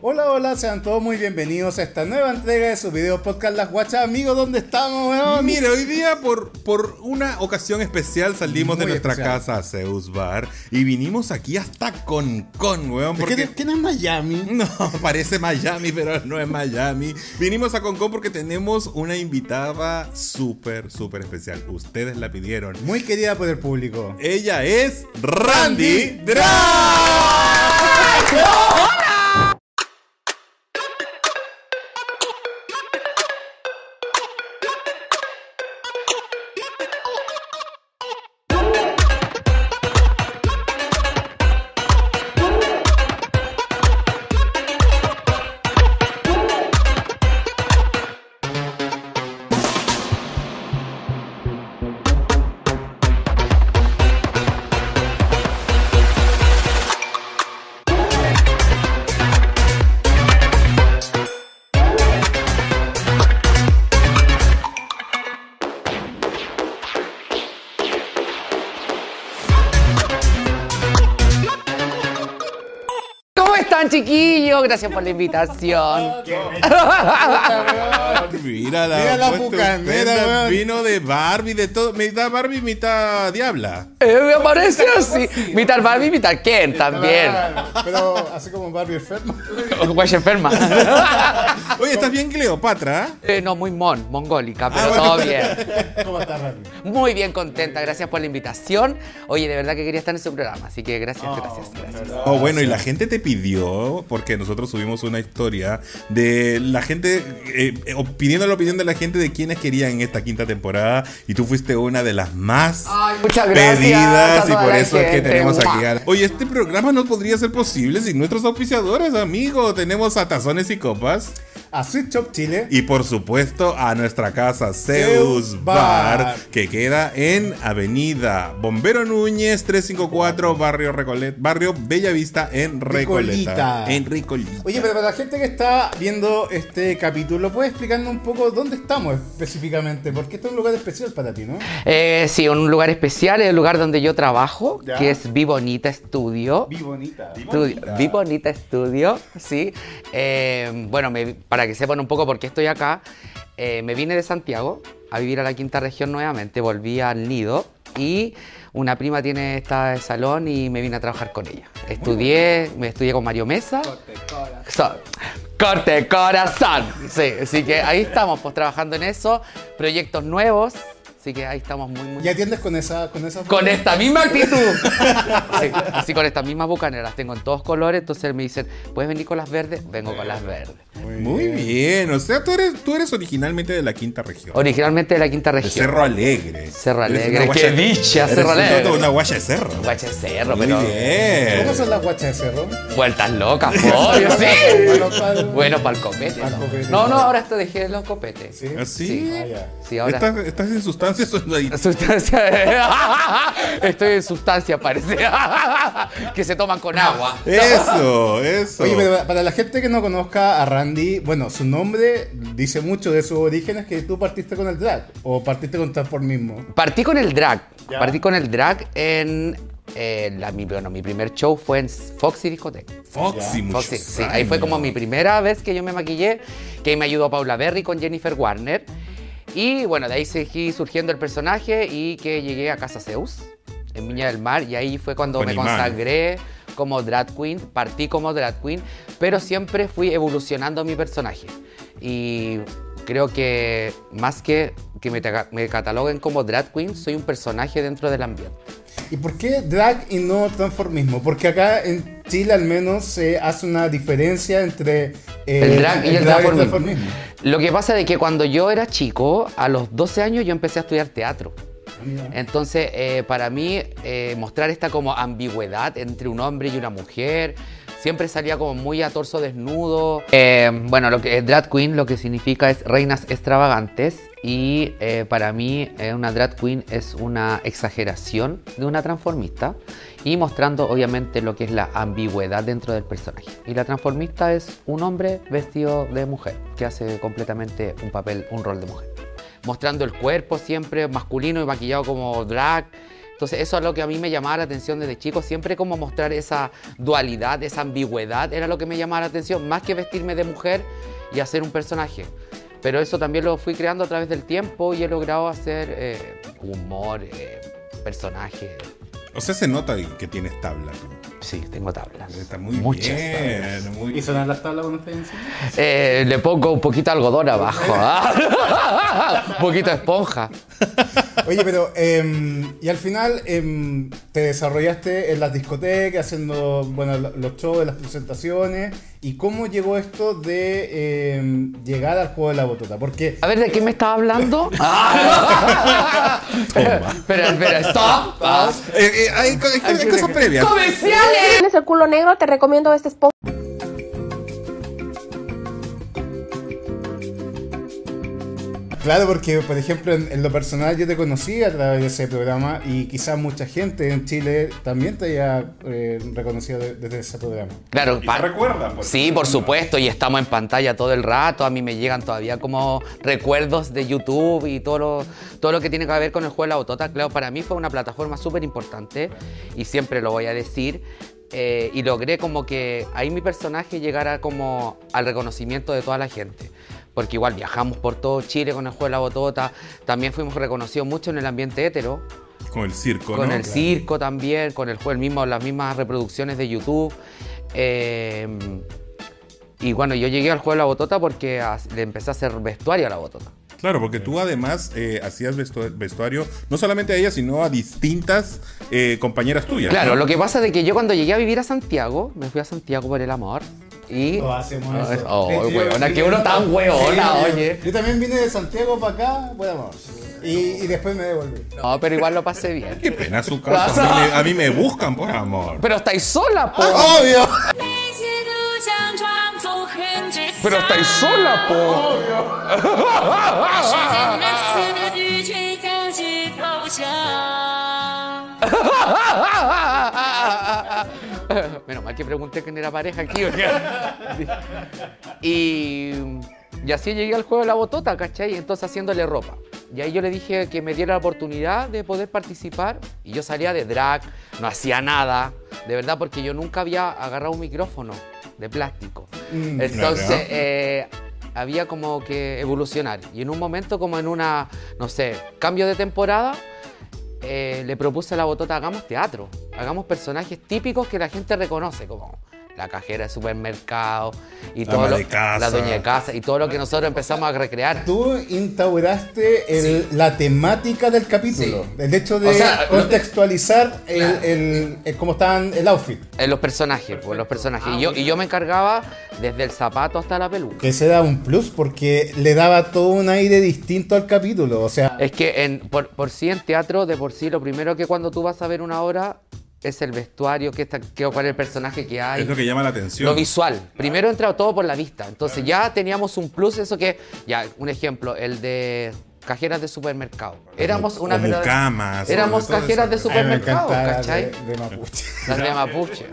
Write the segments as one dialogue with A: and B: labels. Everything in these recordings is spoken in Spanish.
A: Hola, hola, sean todos muy bienvenidos a esta nueva entrega de su video podcast Las Guachas. Amigos, ¿dónde estamos, weón?
B: Mira, hoy día por, por una ocasión especial salimos
A: Muy
B: de nuestra
A: especial.
B: casa Zeus Bar y vinimos aquí hasta Concon, weón.
A: ¿Por qué,
B: Porque...
A: qué no es Miami?
B: No, parece Miami, pero no es Miami. Vinimos a Concon porque tenemos una invitada súper, súper especial. Ustedes la pidieron.
A: Muy querida por el público.
B: Ella es Randy
A: Randy
B: Drag.
C: ¿Cómo Gracias por la invitación.
B: Mira la,
A: Mira la bucanera.
B: Vino de Barbie, de todo. Mitad Barbie, mitad Diabla.
C: Eh, me parece así. Mitad Barbie, mitad Ken también.
A: Pero así como Barbie enferma.
C: Guay enferma.
B: Oye, ¿estás bien, Cleopatra?
C: Eh, no, muy mon, mongólica, pero
B: Ah, bueno.
C: todo bien.
A: ¿Cómo estás, Barbie?
C: Muy bien contenta, gracias por la invitación. Oye, de verdad que quería estar en su programa, así que gracias, gracias, gracias.
B: Oh, bueno, y la gente te pidió, porque nosotros subimos una historia de la gente, eh, eh, pidiendo la opinión de la gente de quienes querían esta quinta temporada, y tú fuiste una de las más
C: muchas gracias a
B: pedidas, y por eso es que
C: gente.
B: tenemos aquí. Oye, este programa no podría ser posible sin nuestros auspiciadores, amigo. Tenemos a Tazones y Copas.
A: A Sweet Shop Chile.
B: Y por supuesto a nuestra casa Zeus
A: Zeus
B: Bar,
A: Bar.
B: que queda en Avenida Bombero Núñez 354 Barrio Recolet, Barrio Bellavista en Recoleta.
A: Recolita.
B: En Recolita.
A: Oye, pero para la gente que está viendo este capítulo, ¿puedes explicarnos un poco dónde estamos específicamente? Porque este es un lugar especial para ti, ¿no?
C: Eh, sí, un lugar especial, es el lugar donde yo trabajo,
A: Ya.
C: que es Vibonita Studio.
A: Vi bonita.
C: Estudio, Vi Bonita Estudio, sí. Eh, bueno, me- para que sepan un poco por qué estoy acá, eh, me vine de Santiago a vivir a la quinta región nuevamente, volví al nido y una prima tiene esta de salón y me vine a trabajar con ella. Estudié, me estudié con Mario Mesa. So- corte corazón. Sí, así que ahí estamos, pues trabajando en eso, proyectos nuevos, así que ahí estamos muy, muy
A: ¿Y atiendes con esa con esa
C: con esta misma actitud. Sí, así con estas mismas bucaneras, las tengo en todos colores, entonces me dicen, ¿puedes venir con las verdes? Vengo con las verdes.
B: Muy bien, o sea, tú eres, tú eres originalmente de la quinta región.
C: Originalmente de la quinta
B: De
C: región.
B: Cerro Alegre.
C: Cerro Alegre,
B: una
C: qué dicha, Cerro Alegre.
B: Una guacha de cerro.
C: Guache cerro,
B: Muy
C: pero
B: bien.
A: ¿Cómo son las guachas de cerro?
C: vueltas locas, obvio, sí.
A: Bueno,
C: para el copete. ¿no? No, no, ahora esto dejé los copetes.
A: ¿Sí? Ah, ya.
C: Sí, ahora.
B: ¿Estás, estás en sustancias
C: Sustancia. Estoy en sustancia, parece. que se toman con agua.
B: Eso, eso.
A: Oye, pero para la gente que no conozca a Randy, bueno, su nombre dice mucho de sus orígenes que tú partiste con el drag o partiste con transformismo.
C: Partí con el drag.
A: Ya.
C: Partí con el drag en. eh, la, mi, bueno, mi primer show fue en Foxy Discoteca.
B: Foxy, muchos
C: Foxy, sí, ahí fue como mi primera vez que yo me maquillé, que ahí me ayudó Paula Berry con Jennifer Warner. Y bueno, de ahí seguí surgiendo el personaje y que llegué a Casa Zeus, en Viña del Mar, y ahí fue cuando me
B: Imán.
C: consagré como drag queen, partí como drag queen, pero siempre fui evolucionando mi personaje. Y creo que más que que me cataloguen como drag queen, soy un personaje dentro del ambiente.
A: ¿Y por qué drag y no transformismo? Porque acá en Chile al menos se hace una diferencia entre eh,
C: El drag y el transformismo.
A: transformismo.
C: Lo que pasa es que cuando yo era chico, a los 12 años yo empecé a estudiar teatro. Entonces, eh, para mí, eh, mostrar esta como ambigüedad entre un hombre y una mujer, siempre salía como muy a torso desnudo. Eh, bueno, lo que es drag queen lo que significa es reinas extravagantes y eh, para mí eh, una drag queen es una exageración de una transformista y mostrando obviamente lo que es la ambigüedad dentro del personaje. Y la transformista es un hombre vestido de mujer que hace completamente un papel, un rol de mujer mostrando el cuerpo siempre masculino y maquillado como drag, Entonces eso es lo que a mí me llamaba la atención desde chico, siempre como mostrar esa dualidad, esa ambigüedad, era lo que me llamaba la atención, más que vestirme de mujer y hacer un personaje. Pero eso también lo fui creando a través del tiempo y he logrado hacer eh, humor, eh, personaje.
B: O sea, se nota que tienes tabla. tú.
C: Sí, tengo tablas.
B: Está muy
C: Muchas
B: bien. muy-
A: ¿Y sonan las tablas cuando estás encima?
C: Eh, le pongo un poquito de algodón abajo. ¿ah? un poquito de esponja.
A: Oye, pero, em, y al final em, te desarrollaste en las discotecas, haciendo, bueno, lo- los shows, las presentaciones. ¿Y cómo llegó esto de em, llegar al juego de la botota? Porque
C: A ver, ¿de qué me estaba hablando? Espera, espera, stop. Ah.
B: Eh, hay, hay hay cosas previas.
C: ¡Comerciales!
D: tienes el culo negro, te recomiendo este esponja.
A: Claro, porque por ejemplo en, en lo personal yo te conocí a través de ese programa y quizás mucha gente en Chile también te haya eh, reconocido de- desde ese programa.
C: Claro,
B: ¿Y te recuerdan, por
C: Sí, por supuesto, y estamos en pantalla todo el rato. A mí me llegan todavía como recuerdos de YouTube y todo lo, todo lo que tiene que ver con el juego de la botota. Claro, para mí fue una plataforma súper importante y siempre lo voy a decir. eh, y logré como que ahí mi personaje llegara como al reconocimiento de toda la gente. Porque igual viajamos por todo Chile con el juego de la botota. También fuimos reconocidos mucho en el ambiente hetero
B: Con el circo,
C: con
B: ¿no?
C: el circo también, con el juego, el mismo, las mismas reproducciones de YouTube. Eh, y bueno, yo llegué al juego de la botota porque le empecé a hacer vestuario a la botota.
B: Claro, porque tú además eh, hacías vestu- vestuario no solamente a ella, sino a distintas eh, compañeras tuyas.
C: Claro,
B: ¿no?
C: lo que pasa es que yo cuando llegué a vivir a Santiago, me fui a Santiago por el amor. Y.
A: No hacemos no, eso.
C: Oh, que uno tan huevona,
A: sí,
C: oye.
A: Yo también vine de Santiago para acá, pues, bueno, y, y después me devolví.
C: No, pero igual lo pasé bien.
B: Qué pena su casa. A mí, me, buscan por amor.
C: Pero estáis sola, po.
E: Ah, obvio.
C: Pero estáis sola, po.
E: Obvio.
C: Menos mal que pregunté quién era pareja aquí. y, y así llegué al juego de la botota, ¿cachai? Entonces haciéndole ropa. Y ahí yo le dije que me diera la oportunidad de poder participar. Y yo salía de drag, no hacía nada, de verdad, porque yo nunca había agarrado un micrófono de plástico.
A: Mm,
C: Entonces
B: claro.
C: eh, había como que evolucionar. Y en un momento, como en una, no sé, cambio de temporada, eh, le propuse a la botota hagamos teatro hagamos personajes típicos que la gente reconoce, como la cajera de supermercado y
B: La
C: todo
B: ama
C: lo-
B: de casa.
C: la dueña de casa y todo lo que nosotros empezamos a recrear.
A: Tú instauraste el- la temática del capítulo.
C: Sí.
A: El hecho de
C: O sea, lo-
A: contextualizar el, el- el- cómo estaban el outfit.
C: En los personajes, pues los personajes. Y yo, y yo me encargaba desde el zapato hasta la peluca.
A: Que ese da un plus porque le daba todo un aire distinto al capítulo. O sea,
C: Es que en, por, por sí en teatro, de por sí, lo primero que cuando tú vas a ver una obra es el vestuario, qué está, qué, cuál es el personaje que hay.
B: Es lo que llama la atención.
C: Lo visual. Primero entra todo por la vista. Entonces ya teníamos un plus, eso que, ya, un ejemplo, el de cajeras de supermercado. Éramos una
B: o
C: verdadera-
B: mucamas,
C: Éramos cajeras de
B: eso.
C: supermercado, ¿cachai?
A: de, de Mapuche.
C: Las de Mapuche.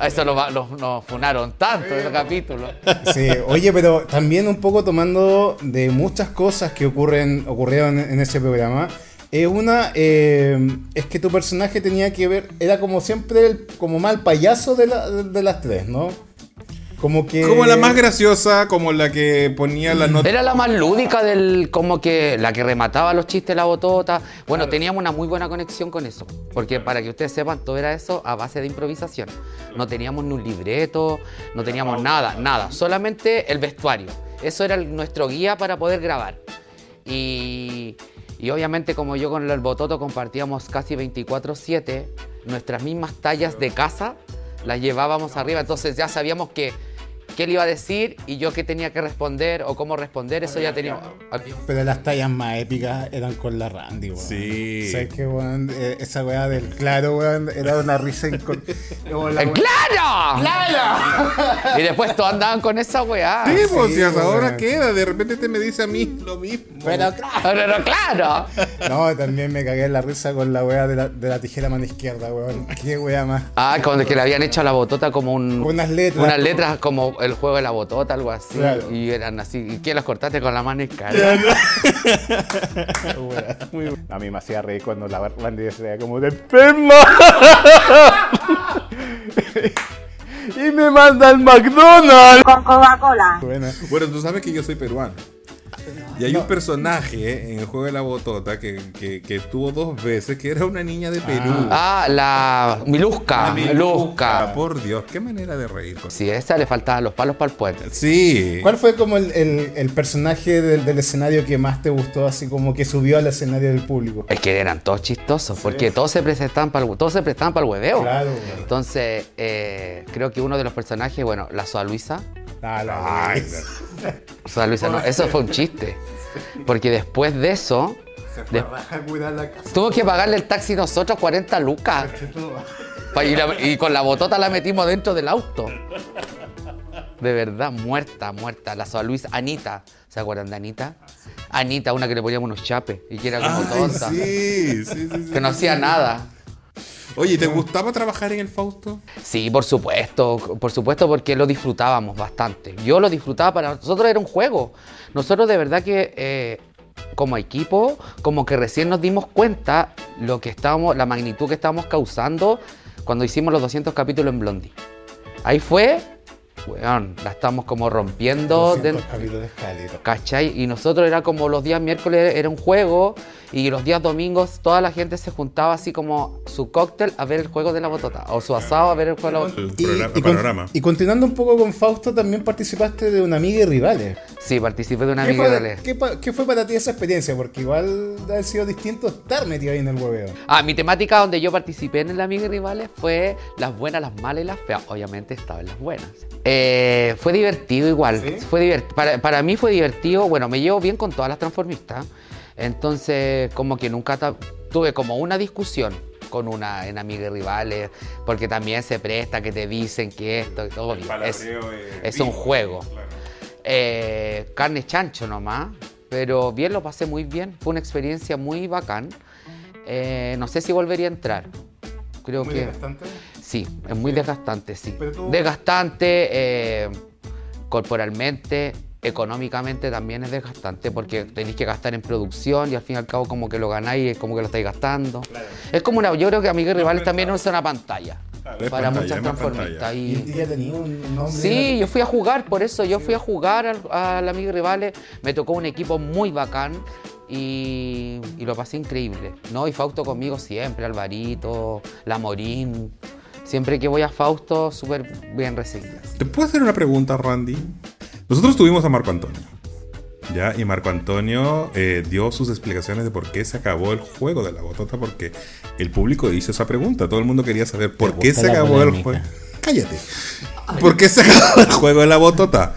C: A Eso lo- nos funaron tanto en el capítulo.
A: Sí, oye, pero también un poco tomando de muchas cosas que ocurren, ocurrieron en ese programa. Es una, eh, es que tu personaje tenía que ver, era como siempre el como mal payaso de, la- de las tres, ¿no? Como que...
B: Como la más graciosa, como la que ponía la nota.
C: Era la más lúdica del, como que la que remataba los chistes de la botota. Bueno, teníamos una muy buena conexión con eso. Porque para que ustedes sepan, todo era eso a base de improvisación. No teníamos ni un libreto, no teníamos nada, nada. Solamente el vestuario. Eso era el- nuestro guía para poder grabar. Y, y obviamente como yo con el bototo compartíamos casi 24/7, nuestras mismas tallas de casa las llevábamos arriba. Entonces ya sabíamos que qué le iba a decir y yo qué tenía que responder o cómo responder, eso ya teníamos.
A: Pero las tallas más épicas eran con la Randy, weón.
B: Sí.
A: ¿Sabes qué, weón? Eh, Esa weá del claro, weón, era una risa incon...
C: ¡Eh,
A: weá-
C: ¡Claro!
A: ¡Claro!
C: Y después todos andaban con esa weá.
B: Sí, pues,
A: sí,
B: hasta ahora
A: weón.
B: queda, de repente te me dice a mí lo mismo.
A: Pero
C: Pero claro.
A: No, también me cagué en la risa con la weá de la, de la tijera mano izquierda, weón. Qué weá más.
C: Ah, cuando que le habían hecho a la botota como un.
A: Unas letras.
C: Unas letras como el juego de la botota, algo así.
A: Claro.
C: Y eran así. ¿Y qué los cortaste con la mano escala?
A: Muy bueno. A mí me hacía reír cuando la Randy decía como de enferma. y me manda al McDonald's.
D: Con Coca-Cola.
A: Bueno,
B: Bueno, tú sabes que yo soy peruano. Y hay un personaje en el juego de la botota que, que, que estuvo dos veces, que era una niña de Perú.
C: Ah, la Milusca.
B: Ah,
C: Milusca.
B: por Dios, qué manera de reír. con-
C: Sí, a esa le faltaban los palos para el puente.
B: Sí.
A: ¿Cuál fue como el, el- el personaje del, del escenario que más te gustó, así como que subió al escenario del público?
C: Es que eran todos chistosos, porque todos se presentaban para el, todos se prestaban para el hueveo.
A: Claro.
C: Entonces, eh, creo que uno de los personajes, bueno, la Soa Luisa.
A: Ah, la vez.
C: Soa Luisa, no, eso fue un chiste. Porque después de eso, de- tuvo que pagarle el taxi nosotros 40 lucas. Y, la- y con la botota la metimos dentro del auto. De verdad, muerta, muerta. La Soa Luisa, Anita. ¿Se acuerdan de Anita? Anita, una que le poníamos unos chapes y que era como
B: Ay,
C: tonta.
B: sí, sí, sí.
C: Que no hacía nada.
B: Oye, ¿te gustaba trabajar en el Fausto?
C: Sí, por supuesto, por supuesto porque lo disfrutábamos bastante. Yo lo disfrutaba, para nosotros era un juego. Nosotros de verdad que eh, como equipo, como que recién nos dimos cuenta lo que estábamos, la magnitud que estábamos causando cuando hicimos los 200 capítulos en Blondie. Ahí fue, weón, la estamos como rompiendo.
A: 200
C: dentro-
A: capítulos de.
C: ¿Cachai? Y nosotros era como los días miércoles era un juego y los días domingos toda la gente se juntaba así como su cóctel a ver el juego de la botota o su asado a ver el juego de la botota.
B: El
A: Y, y con- y continuando un poco con Fausto, también participaste de una amiga y rivales.
C: Sí, participé de una
A: ¿Qué
C: amiga de Dale.
A: qué qué fue para ti esa experiencia? Porque igual ha sido distinto estar metido ahí en el hueveo.
C: Ah, mi temática donde yo participé en el Amiga y Rivales fue las buenas, las malas y las feas. Obviamente estaba en las buenas. Eh, fue divertido igual.
A: ¿Sí?
C: Fue divert- para, para mí fue divertido. Bueno, me llevo bien con todas las transformistas. Entonces, como que nunca tuve como una discusión con una en Amiga y Rivales. Porque también se presta que te dicen que esto y todo bien. Es, es un juego. Eh, carne chancho nomás, pero bien lo pasé muy bien, fue una experiencia muy bacán. Eh, no sé si volvería a entrar. Creo que sí, es muy desgastante, sí.
A: Pero tú-
C: Desgastante eh, corporalmente, económicamente también es desgastante porque tenéis que gastar en producción y al fin y al cabo como que lo ganáis es como que lo estáis gastando. Es como una, yo creo que Amigos y Rivales también es una pantalla para
B: pantalla,
C: muchas transformistas. y-
A: Y ya tenía un nombre.
C: Sí, yo fui a jugar, por eso yo fui a jugar al, al Amigo Rivales, me tocó un equipo muy bacán y, y lo pasé increíble, ¿no? Y Fausto conmigo siempre, Alvarito, La Morín, siempre que voy a Fausto, súper bien recibido.
B: ¿Te puedo hacer una pregunta, Randy? Nosotros tuvimos a Marco Antonio. ¿Ya? Y Marco Antonio eh, dio sus explicaciones de por qué se acabó el juego de la botota, porque el público hizo esa pregunta. Todo el mundo quería saber por qué se acabó el juego. Cállate. ¿Por qué se acabó el juego de la botota?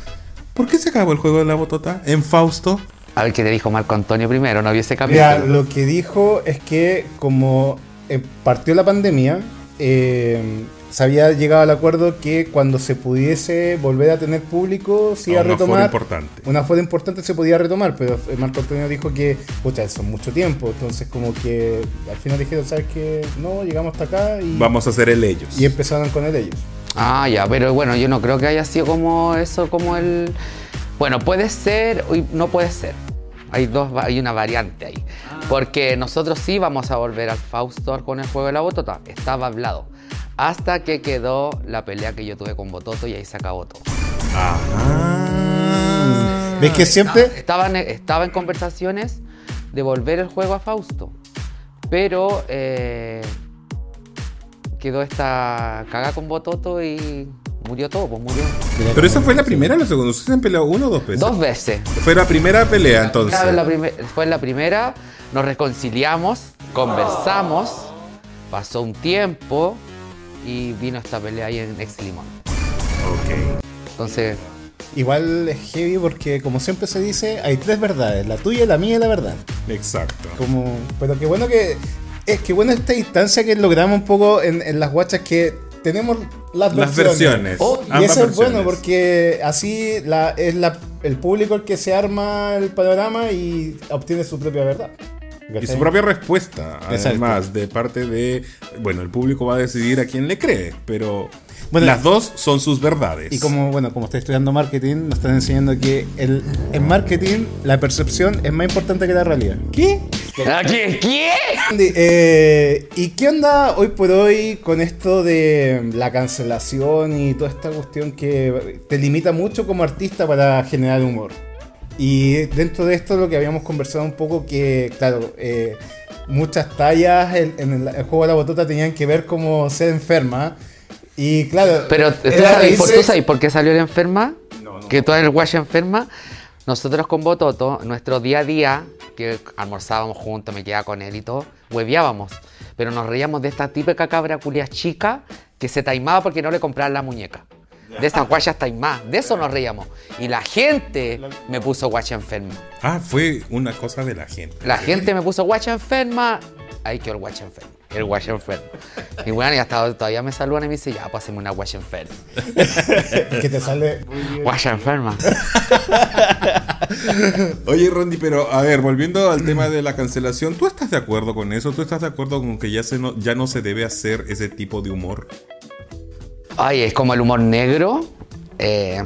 B: ¿Por qué se acabó el juego de la botota en Fausto?
C: A ver qué te dijo Marco Antonio primero, no vi ese
A: Mira,
C: capítulo.
A: lo que dijo es que como eh, partió la pandemia, eh, se había llegado al acuerdo que cuando se pudiese volver a tener público, se iba
B: A
A: retomar.
B: importante.
A: Una fuera importante se podía retomar, pero Marco Antonio dijo que, pucha, eso es mucho tiempo. Entonces, como que al final dijeron, ¿sabes qué? No, llegamos hasta acá y,
B: Vamos a hacer el ellos.
A: y empezaron con el ellos.
C: Ah, ya, pero bueno, yo no creo que haya sido como eso, como el... Bueno, puede ser y no puede ser. Hay dos, hay una variante ahí. Porque nosotros sí vamos a volver al Fausto con el juego de la botota. Estaba hablado. Hasta que quedó la pelea que yo tuve con Bototo y ahí se acabó todo.
B: Ah.
A: ¿Ves que siempre...
C: Estaba en, estaba en conversaciones de volver el juego a Fausto. Pero eh, quedó esta cagada con Bototo y murió todo, pues murió.
B: Pero esa fue la primera o la segunda. ¿Ustedes han peleado uno o dos veces?
C: Dos veces.
B: Fue la primera pelea entonces.
C: Fue la, primer- fue la primera, nos reconciliamos, conversamos, pasó un tiempo y vino esta pelea ahí en Ex Limón.
B: Ok.
C: Entonces,
A: Igual es heavy porque, como siempre se dice, hay tres verdades: la tuya, la mía y la verdad.
B: Exacto.
A: Como, pero qué bueno que. Es que bueno esta distancia que logramos un poco en, en las guachas que tenemos las,
B: Las
A: versiones.
B: versiones.
C: Oh,
A: Y eso es bueno porque así la, es la, el público el que se arma el panorama y obtiene su propia verdad.
B: Y su propia respuesta,
A: Exacto.
B: además, de parte de. Bueno, el público va a decidir a quién le cree, pero
A: Bueno,
B: las dos son sus verdades.
A: Y como, bueno, como estoy estudiando marketing, nos están enseñando que el, en marketing la percepción es más importante que la realidad. ¿Qué?
C: ¿A ¿Qué? ¿Qué?
A: Eh, ¿Y qué onda hoy por hoy con esto de la cancelación y toda esta cuestión que te limita mucho como artista para generar humor? Y dentro de esto lo que habíamos conversado un poco que, claro, eh, muchas tallas en, en el, el juego de la botota tenían que ver como ser enferma. Y claro,
C: Pero ¿tú, ¿por,
A: reírse-
C: ¿tú sabes por qué salió la enferma? Que tú en el guacho enferma. Nosotros con Bototo, nuestro día a día, que almorzábamos juntos, me quedaba con él y todo, hueveábamos. Pero nos reíamos de esta típica cabra culia chica que se taimaba porque no le compraban la muñeca. De estas guachas taimadas, de eso nos reíamos. Y la gente me puso guacha enferma.
B: Ah, fue una cosa de la gente.
C: La gente me puso guacha enferma. Ahí quedó el guacha enfermo. El guacha enfermo. Y bueno, y hasta todavía me saludan y me dicen, ya, pásame una guacha enferma.
A: que te sale...
C: Guacha enferma.
B: Oye, Rondi, pero a ver, volviendo al tema de la cancelación, ¿tú estás de acuerdo con eso? ¿Tú estás de acuerdo con que ya, se no, ya no se debe hacer ese tipo de humor?
C: Ay, es como el humor negro. Eh,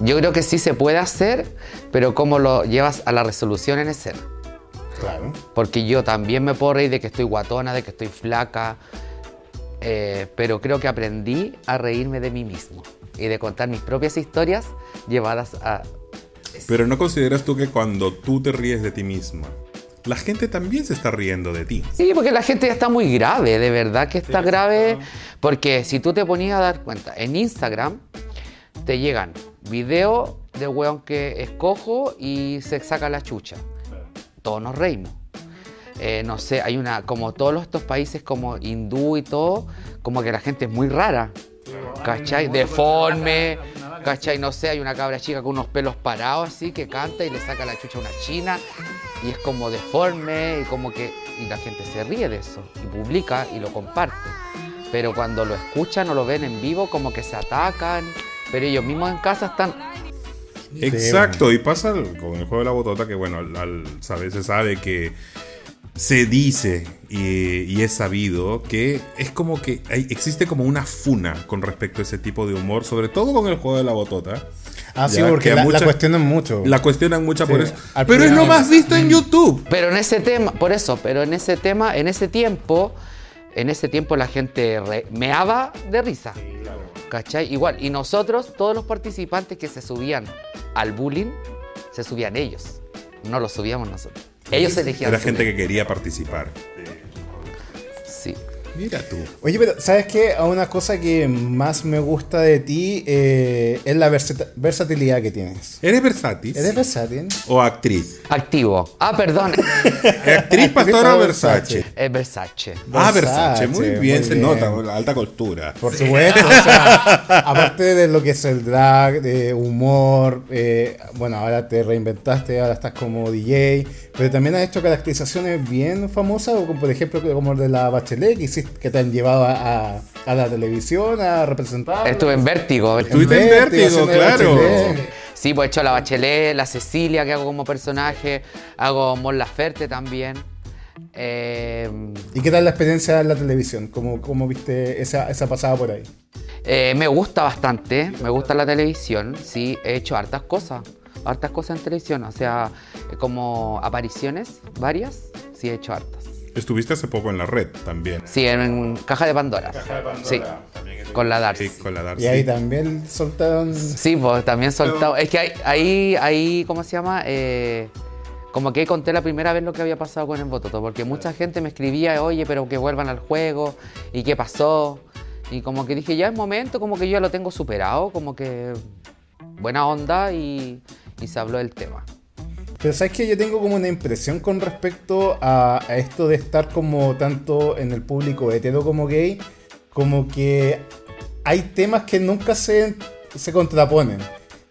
C: yo creo que sí se puede hacer, pero cómo lo llevas a la resolución en ese.
A: Claro.
C: Porque yo también me puedo reír de que estoy guatona, de que estoy flaca, eh, pero creo que aprendí a reírme de mí mismo y de contar mis propias historias llevadas a...
B: Pero ¿no consideras tú que cuando tú te ríes de ti misma, la gente también se está riendo de ti?
C: Sí, porque la gente ya está muy grave, de verdad que está grave. Porque si tú te ponías a dar cuenta, en Instagram te llegan videos de weón que escojo y se saca la chucha. Todos nos reímos. Eh, no sé, hay una, como todos los- estos países como hindú y todo, como que la gente es muy rara. ¿Cachai? Deforme. ¿Cachai? No sé, hay una cabra chica con unos pelos parados así que canta y le saca la chucha a una china y es como deforme y como que y la gente se ríe de eso y publica y lo comparte. Pero cuando lo escuchan o lo ven en vivo como que se atacan, pero ellos mismos en casa están
B: Exacto, y pasa con el juego de la botota que, bueno, al, al- se sabe que se dice y, y es sabido que es como que hay- existe como una funa con respecto a ese tipo de humor, sobre todo con el juego de la botota.
A: Ah, sí, porque la,
B: mucha-
A: la cuestionan mucho.
B: La cuestionan mucho por
A: Sí,
B: eso. Pero es lo más visto en YouTube.
C: Pero en ese tema, por eso, pero en ese tema, en ese tiempo, en ese tiempo la gente re- meaba de risa. ¿Cachai? Igual. Y nosotros, todos los participantes que se subían al bullying, se subían ellos. No lo subíamos nosotros. Ellos elegían.
B: Era gente que quería participar.
C: Sí.
B: Mira tú.
A: Oye, pero ¿sabes qué? A Una cosa que más me gusta de ti eh, es la versatilidad que tienes.
B: ¿Eres versátil?
A: ¿Eres versátil?
B: ¿O actriz?
C: Activo. Ah, perdón.
B: ¿Actriz, pastora o
A: Versace.
B: Versace?
C: es Versace.
B: Ah,
A: Versace.
B: Muy bien,
A: muy
B: se nota. la Alta cultura.
A: Por supuesto, o sea, aparte de lo que es el drag, de humor, eh, bueno, ahora te reinventaste, ahora estás como DJ, pero también has hecho caracterizaciones bien famosas, como por ejemplo como el de la Bachelet, que, hiciste- que te han llevado a, a- a la televisión a representar.
C: Estuve en Vértigo.
B: Estuviste en
A: Vértigo,
B: claro.
C: Sí, pues he hecho la Bachelet, la Cecilia que hago como personaje, hago Mon Laferte también. Eh,
A: ¿Y qué tal la experiencia en la televisión? ¿Cómo, cómo viste esa, esa pasada por ahí?
C: eh, me gusta bastante, me gusta la televisión, sí, he hecho hartas cosas, hartas cosas en televisión, o sea, como apariciones varias, sí he hecho hartas.
B: Estuviste hace poco en la red también.
C: Sí, en Caja de Pandora. Sí, con la Darcy.
B: Sí, con la Darcy.
A: Y ahí también soltaron...
C: Sí, pues también soltado. Es que ahí, ahí, ahí, ¿cómo se llama? Eh, como que conté la primera vez lo que había pasado con el Bototo, porque mucha gente me escribía, oye, pero que vuelvan al juego, y qué pasó. Y como que dije, ya es momento, como que yo ya lo tengo superado, como que buena onda, y, y se habló del tema.
A: Pero sabes que yo tengo como una impresión con respecto a, a esto de estar como tanto en el público hetero como gay, como que hay temas que nunca se, se contraponen.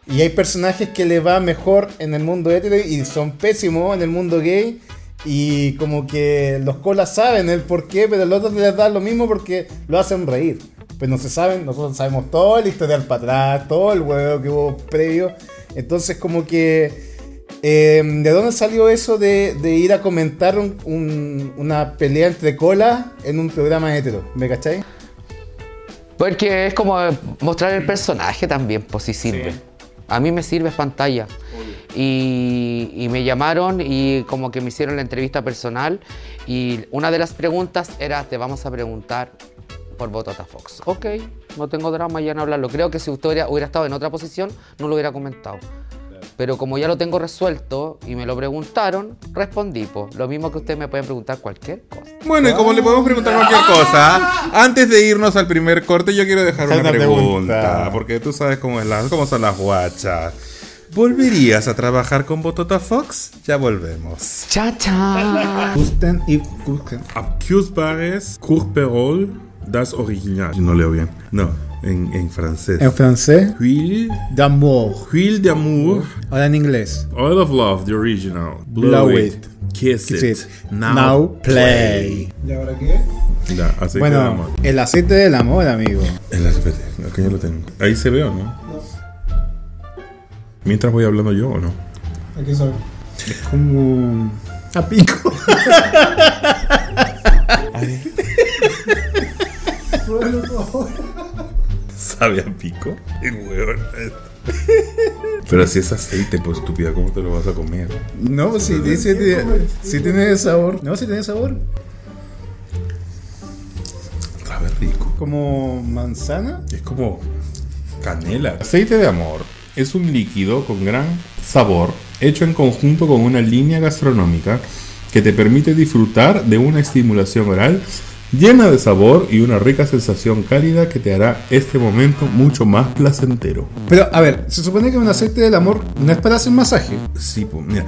A: Y hay personajes que le va mejor en el mundo hetero y son pésimos en el mundo gay. Y como que los colas saben el por qué, pero los otros les da lo mismo porque lo hacen reír. Pues no se saben, nosotros sabemos todo el historial para atrás, todo el huevo que hubo previo. Entonces como que eh, ¿de dónde salió eso de, de ir a comentar un- un- una pelea entre colas en un programa hetero? ¿Me cacháis?
C: Porque es como mostrar el personaje también, pues si sirve. A mí me sirve pantalla. Y, y me llamaron y como que me hicieron la entrevista personal y una de las preguntas era, te vamos a preguntar por Botota Fox. Ok, no tengo drama ya en hablarlo. Creo que si usted hubiera, hubiera estado en otra posición, no lo hubiera comentado. Pero como ya lo tengo resuelto y me lo preguntaron, respondí. po. Lo mismo que ustedes me pueden preguntar cualquier cosa.
B: Bueno, y como le podemos preguntar cualquier cosa, antes de irnos al primer corte, yo quiero dejar una pregunta. Porque tú sabes cómo, es la- cómo son las guachas. ¿Volverías a trabajar con Botota Fox? Ya volvemos.
C: Cha cha.
A: Gusten y Gusten.
B: Accusbares Courperol das Original. No leo bien. No, en, en francés.
A: En francés,
B: Huile,
A: d'amour.
B: huile d'amour.
A: Ahora en inglés.
B: Oil of Love, the original.
A: Blow it.
B: Kiss,
A: Kiss
B: it.
A: it.
B: Now,
A: Now
B: play.
A: play. ¿Y ahora qué?
B: Ya, aceite
A: Bueno,
B: amor.
A: el aceite del amor, amigo.
B: El aceite, acá yo lo tengo. Ahí se ve o no? Mientras voy hablando yo o no.
A: Aquí sabe. Es como. A pico.
B: ¿Sabe a pico? El hueón. Pero si es aceite, pues estúpida, ¿cómo te lo vas a comer?
A: No, si dice. Si tiene sabor. No, si tiene sabor.
B: Sabe rico.
A: Como manzana.
B: Es como canela. Aceite de amor es un líquido con gran sabor hecho en conjunto con una línea gastronómica que te permite disfrutar de una estimulación oral llena de sabor y una rica sensación cálida que te hará este momento mucho más placentero.
A: Pero, a ver, se supone que un aceite del amor no es para hacer masaje.
B: Sí, pues, mira.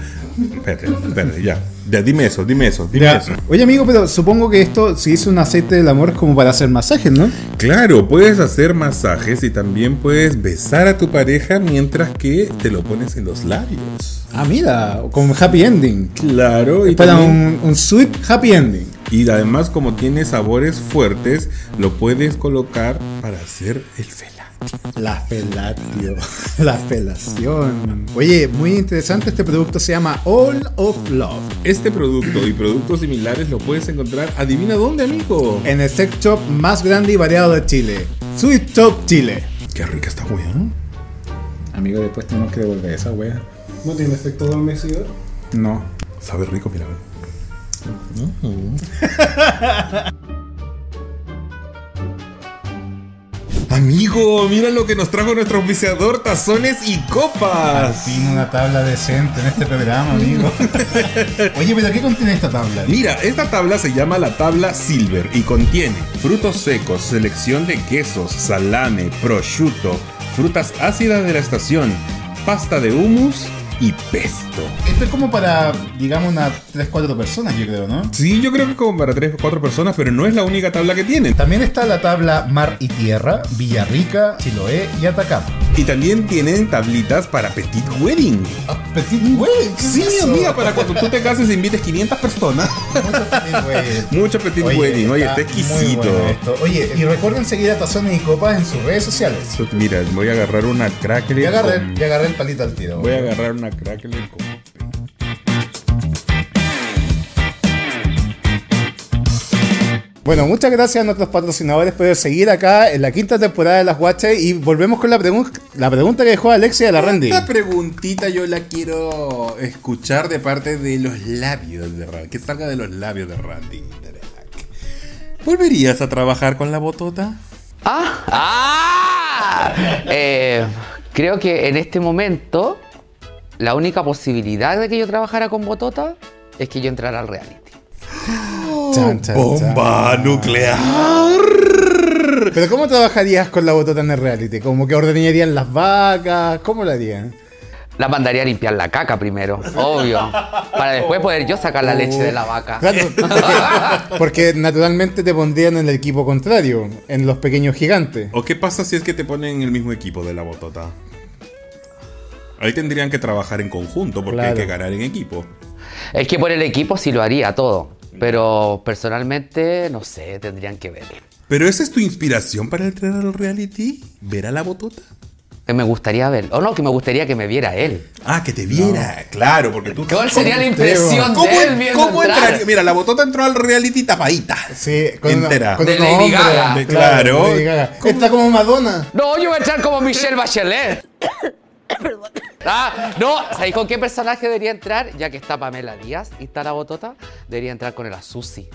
B: Espérate, espérate, ya. Ya, dime eso, dime eso, dime
A: Ya.
B: eso.
A: Oye, amigo, pero supongo que esto, si es un aceite del amor, es como para hacer masajes, ¿no?
B: Claro, puedes hacer masajes y también puedes besar a tu pareja mientras que te lo pones en los labios.
A: Ah, mira, como happy ending.
B: Claro, y
A: Para
B: también-
A: un, un sweet happy ending.
B: Y además, como tiene sabores fuertes, lo puedes colocar para hacer el felatio.
A: La felatio. La felación. Oye, muy interesante este producto. Se llama All of Love.
B: Este producto y productos similares lo puedes encontrar, adivina dónde, amigo.
A: En el sex shop más grande y variado de Chile. Sweet Shop Chile.
B: Qué rica esta wea.
A: Amigo, después tenemos que devolver esa wea.
F: ¿No tiene efecto adormecedor?
A: No.
B: Sabe rico, mira. Amigo, mira lo que nos trajo nuestro auspiciador, tazones y copas.
A: Fin una tabla decente en este programa, amigo. Oye, pero ¿qué contiene esta tabla?
B: Mira, esta tabla se llama la tabla Silver y contiene frutos secos, selección de quesos, salame, prosciutto, frutas ácidas de la estación, pasta de hummus y pesto.
A: Esto es como para, digamos, unas 3-4 personas, yo creo, ¿no?
B: Sí, yo creo que como para 3 o 4 personas, pero no es la única tabla que tienen.
A: También está la tabla Mar y Tierra, Villarrica, Chiloé y Atacama.
B: Y también tienen tablitas para Petit Wedding.
A: Petit Wedding.
B: Sí, amiga, para cuando tú te cases e invites 500 personas. Mucho Petit Wedding. Oye, está exquisito.
A: Oye, y recuerden seguir a Tazones y Copas en sus redes sociales.
B: Mira, voy a agarrar una crackle.
A: Ya agarré,
B: con-
A: ya agarré el palito al tiro.
B: Voy a agarrar una crackle con...
A: Bueno, muchas gracias a nuestros patrocinadores por seguir acá en la quinta temporada de Las Guachas y volvemos con la, pregun- la pregunta que dejó Alexia de la Randy.
B: Esta preguntita yo la quiero escuchar de parte de los labios de Randy. Que salga de los labios de Randy. ¿Volverías a trabajar con la botota?
C: ¡Ah! ¡Ah! Eh, creo que en este momento la única posibilidad de que yo trabajara con Botota es que yo entrara al reality.
A: Chan, chan,
B: ¡Bomba nuclear!
A: Pero ¿cómo trabajarías con la botota en el reality? ¿Como que ordenarían las vacas? ¿Cómo lo harían?
C: La mandaría a limpiar la caca primero, obvio. Para después poder yo sacar la leche de la vaca.
A: Claro, porque, porque naturalmente te pondrían en el equipo contrario, en los pequeños gigantes.
B: ¿O qué pasa si es que te ponen en el mismo equipo de la botota? Ahí tendrían que trabajar en conjunto porque
A: Claro.
B: hay que ganar en equipo.
C: Es que por el equipo sí lo haría todo. Pero personalmente, no sé, tendrían que ver.
B: ¿Pero esa es tu inspiración para entrar al reality? ¿Ver a la botota?
C: Que me gustaría ver. O no, que me gustaría que me viera él.
B: Ah, que te viera, claro, porque tú.
C: ¿Cuál sería la
A: ¿Cómo-
C: impresión
B: ¿Cómo,
C: de él viendo
B: cómo
C: entrar?
B: entraría? Mira, la botota entró al reality tapadita.
A: Sí, con
B: Entera.
A: Una, con
C: De Lady. Gaga.
B: De- claro.
A: Lady Gaga. Está como Madonna.
C: No, yo voy a entrar como Michelle Bachelet. Ah, no, ¿sabéis con qué personaje debería entrar? Ya que está Pamela Díaz y está la botota, debería entrar con el Azusi.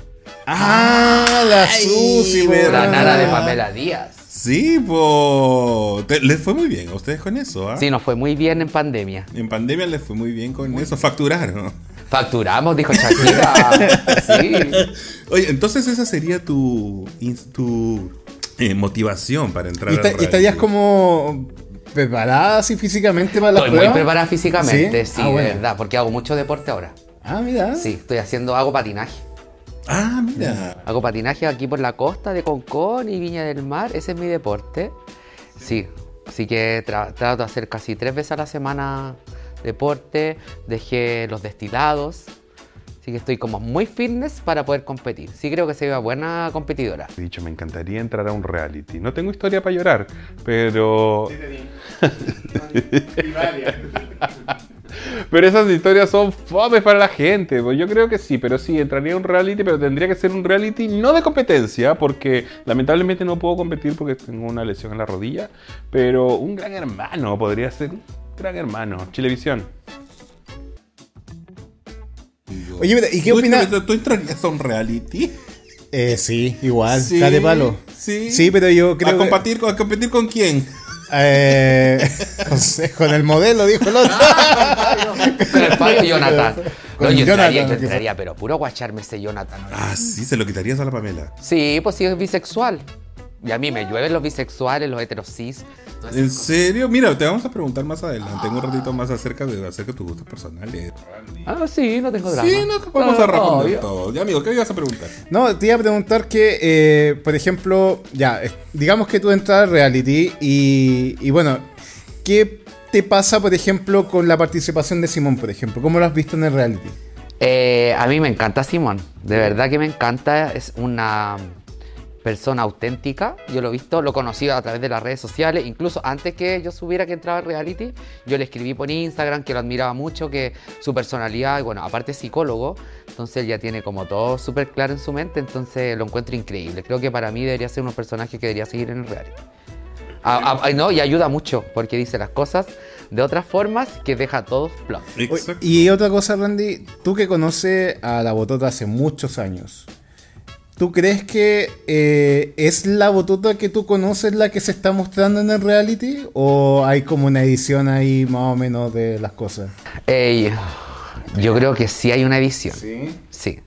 A: Ah, la Susi,
B: verdad.
C: La nana de Pamela Díaz.
B: Sí, po. Te- les fue muy bien a ustedes con eso, ¿ah?
C: Sí, nos fue muy bien en pandemia.
B: En pandemia les fue muy bien con eso. Facturaron.
C: Facturamos, dijo Shakira. Sí.
B: Oye, entonces esa sería tu, tu eh, motivación para entrar
A: ¿Y,
B: al
A: esta- y estarías como preparada así físicamente para la
C: Estoy muy
A: prueba?
C: preparada físicamente, sí,
A: Ah,
C: de verdad, porque hago mucho deporte ahora.
A: Ah, mira.
C: Sí, estoy haciendo, hago patinaje.
B: Ah, mira.
C: Hago patinaje aquí por la costa de Concón y Viña del Mar, ese es mi deporte. Sí, así que tra- trato de hacer casi tres veces a la semana deporte, dejé los destilados, así que estoy como muy fitness para poder competir. Sí creo que soy una buena competidora.
G: He dicho, me encantaría entrar a un reality. No tengo historia para llorar, pero... pero esas historias son fomes para la gente. Pues yo creo que sí, pero sí, entraría a un reality, pero tendría que ser un reality no de competencia, porque lamentablemente no puedo competir porque tengo una lesión en la rodilla, pero un gran hermano podría ser un gran hermano. Chilevisión.
A: Oye, mira, ¿y qué
B: ¿Tú,
A: opinas?
B: ¿Tú entrarías a un reality?
A: Eh, sí, igual,
B: Sí,
A: de palo.
B: sí.
A: Sí, pero yo creo
B: ¿A
A: que-
B: competir, con- ¿A competir con quién?
A: Eh, con el modelo, dijo el otro.
C: Con el Fabio Jonathan. No, yo
A: Jonathan,
C: entraría, yo entraría, pero puro guacharme ese Jonathan.
B: Ah, sí, se lo quitarías a la Pamela.
C: Sí, pues sí es bisexual. Y a mí me llueven los bisexuales, los heterosis.
B: ¿En serio? Mira, te vamos a preguntar más adelante, en un ratito más acerca de, acerca de tus gustos personales.
C: Ah, sí, no tengo drama.
B: Sí, no, que vamos a
C: Ah,
B: responder
C: obvio.
B: todo. Ya, amigo, ¿qué ibas a preguntar?
A: No, te iba a preguntar que, eh, por ejemplo, ya, eh, digamos que tú entras al reality y, y bueno, ¿qué te pasa, por ejemplo, con la participación de Simón, por ejemplo? ¿Cómo lo has visto en el reality?
C: Eh, a mí me encanta Simón, de verdad que me encanta, es una persona auténtica, yo lo he visto, lo he conocido a través de las redes sociales, incluso antes que yo subiera que entraba al reality, yo le escribí por Instagram que lo admiraba mucho, que su personalidad, y bueno, aparte es psicólogo, entonces él ya tiene como todo súper claro en su mente, entonces lo encuentro increíble, creo que para mí debería ser un personaje que debería seguir en el reality. No, y ayuda mucho, porque dice las cosas de otras formas que deja a todos plop.
A: Y otra cosa, Randy, tú que conoces a la Botota hace muchos años, ¿tú crees que eh, es la Botota que tú conoces la que se está mostrando en el reality? ¿O hay como una edición ahí más o menos de las cosas?
C: Ey, yo creo que sí hay una edición.
A: Sí.
C: Sí.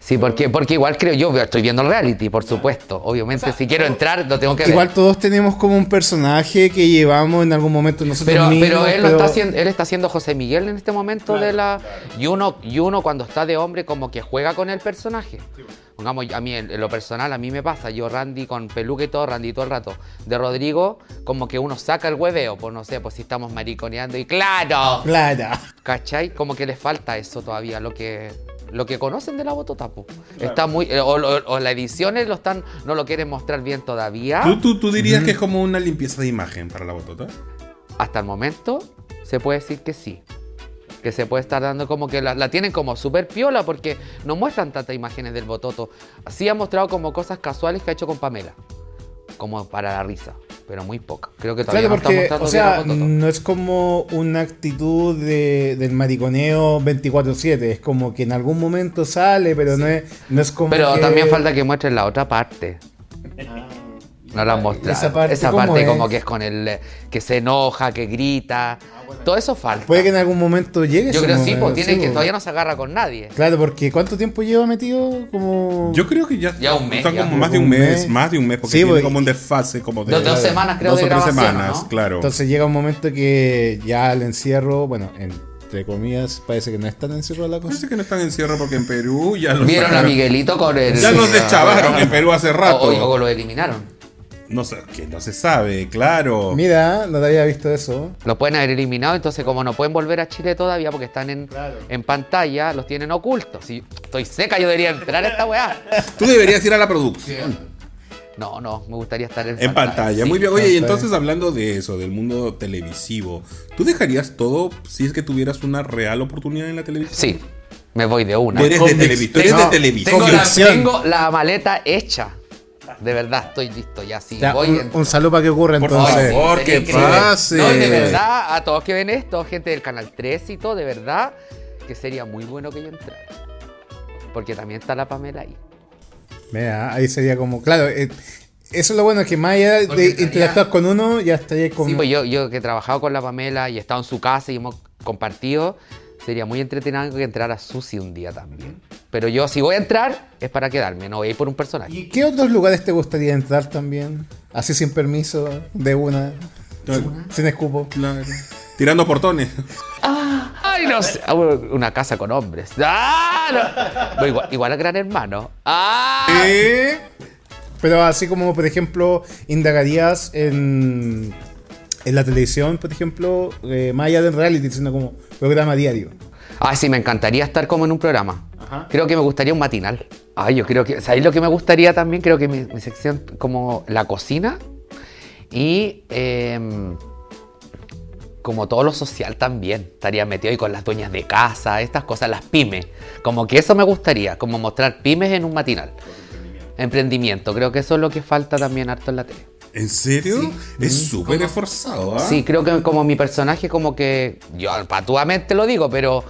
C: Sí, porque, porque igual creo yo, estoy viendo el reality, por supuesto. Obviamente, si quiero entrar, lo tengo que ver.
A: Igual todos tenemos como un personaje que llevamos en algún momento nosotros
C: Pero,
A: mismos.
C: pero él lo está haciendo, él está haciendo José Miguel en este momento de la. Y uno, y uno cuando está de hombre como que juega con el personaje. Pongamos, a mí en, lo personal, a mí me pasa, yo Randy con peluca y todo, Randy todo el rato. De Rodrigo, como que uno saca el hueveo, pues no sé, pues si estamos mariconeando y claro,
A: Claro.
C: ¿cachai? Como que les falta eso todavía, lo que lo que conocen de la botota, po. Está muy eh, o, o- o las ediciones lo están no lo quieren mostrar bien todavía.
B: ¿Tú, tú, tú dirías que es como una limpieza de imagen para la botota?
C: Hasta el momento se puede decir que sí. Que se puede estar dando como que la, la tienen como súper piola porque no muestran tantas imágenes del bototo. Sí ha mostrado como cosas casuales que ha hecho con Pamela. Como para la risa. Pero muy poca. Creo que todavía
A: Claro,
C: no está
A: porque,
C: mostrando
A: o sea, no es como una actitud de, del mariconeo 24-7. Es como que en algún momento sale, pero no, es, no es como.
C: Pero
A: que-
C: también falta que muestren la otra parte. No la han mostrado.
A: ¿Esa parte
C: Esa
A: es?
C: como que es con el que se enoja, que grita. Todo eso falta.
A: Puede que en algún momento llegue.
C: Yo creo que sí, pues tiene que
A: pues.
C: todavía no se agarra con nadie.
A: Claro, porque ¿cuánto tiempo lleva metido? Como.
B: Yo creo que ya,
C: Ya un mes,
B: están
C: ya.
B: como más de un
A: Un
B: mes,
A: mes.
B: más de un mes, porque
A: Sí,
B: tiene
A: porque-
B: como un desfase como de
C: Dos- dos semanas, creo,
B: dos
C: de
B: o tres semanas,
C: ¿no?
B: claro.
A: Entonces llega un momento que ya el encierro, bueno, entre comillas, parece que no es tan encierro la cosa.
B: Parece que no están en cierre porque en Perú ya los
C: Vieron a. Miguelito con el.
B: Ya los deschavaron en Perú hace rato.
C: O, o- o lo eliminaron.
B: No sé, que no se sabe, claro.
A: Mira, no te había visto eso.
C: Los pueden haber eliminado, entonces como no pueden volver a Chile todavía porque están en, en pantalla, los tienen ocultos. Si estoy seca, yo debería entrar a esta weá.
B: Tú deberías ir a la producción.
C: No, no, me gustaría estar en,
B: En pantalla,
C: sí.
B: muy bien. Oye, y entonces hablando de eso, del mundo televisivo, ¿tú dejarías todo si es que tuvieras una real oportunidad en la televisión?
C: Sí, me voy de una.
B: Tú eres de, televi- tú eres
C: Tengo-
B: de televisión.
C: Tengo la,
A: Convicción.
C: tengo la maleta hecha. De verdad, estoy listo ya. Sí,
A: Ya,
C: voy
A: un,
C: en-
A: un saludo para que ocurra
B: Por
A: entonces.
B: favor,
C: Sería
B: que pase.
C: No, de verdad, a todos que ven esto, gente del canal 3 y todo, de verdad, que sería muy bueno que yo entrara. Porque también está la Pamela ahí.
A: Mira, ahí sería como, claro, eh, eso es lo bueno, que más allá
C: Porque
A: de interactuar con uno, ya estaría con...
C: Sí, pues yo, yo que he trabajado con la Pamela y he estado en su casa y hemos compartido, sería muy entretenido que entrara Susi un día también. Pero yo, si voy a entrar, es para quedarme, no voy a ir por un personaje.
A: ¿Y qué otros lugares te gustaría entrar también? Así sin permiso, de una, sin escupo.
B: Claro. Tirando portones.
C: Ay, no sé. Ah, Una casa con hombres. ¡Ah! no. Igual, igual a Gran Hermano. ¡Ah!
A: Eh, Pero así como, por ejemplo, indagarías en, en la televisión, por ejemplo, eh, más allá del reality, sino como programa diario.
C: Ay, sí, me encantaría estar como en un programa. Creo que me gustaría un matinal. Ay, yo creo que. ¿Sabéis lo que me gustaría también? Creo que mi, mi sección como la cocina y. em, como todo lo social también. Estaría metido ahí con las dueñas de casa, estas cosas, las pymes. Como que eso me gustaría, como mostrar pymes en un matinal. Emprendimiento. Creo que eso es lo que falta también harto en la tele.
B: ¿En serio? Es súper esforzado, ¿ah?
C: Sí, creo que como mi personaje, como que. Yo patuamente lo digo, pero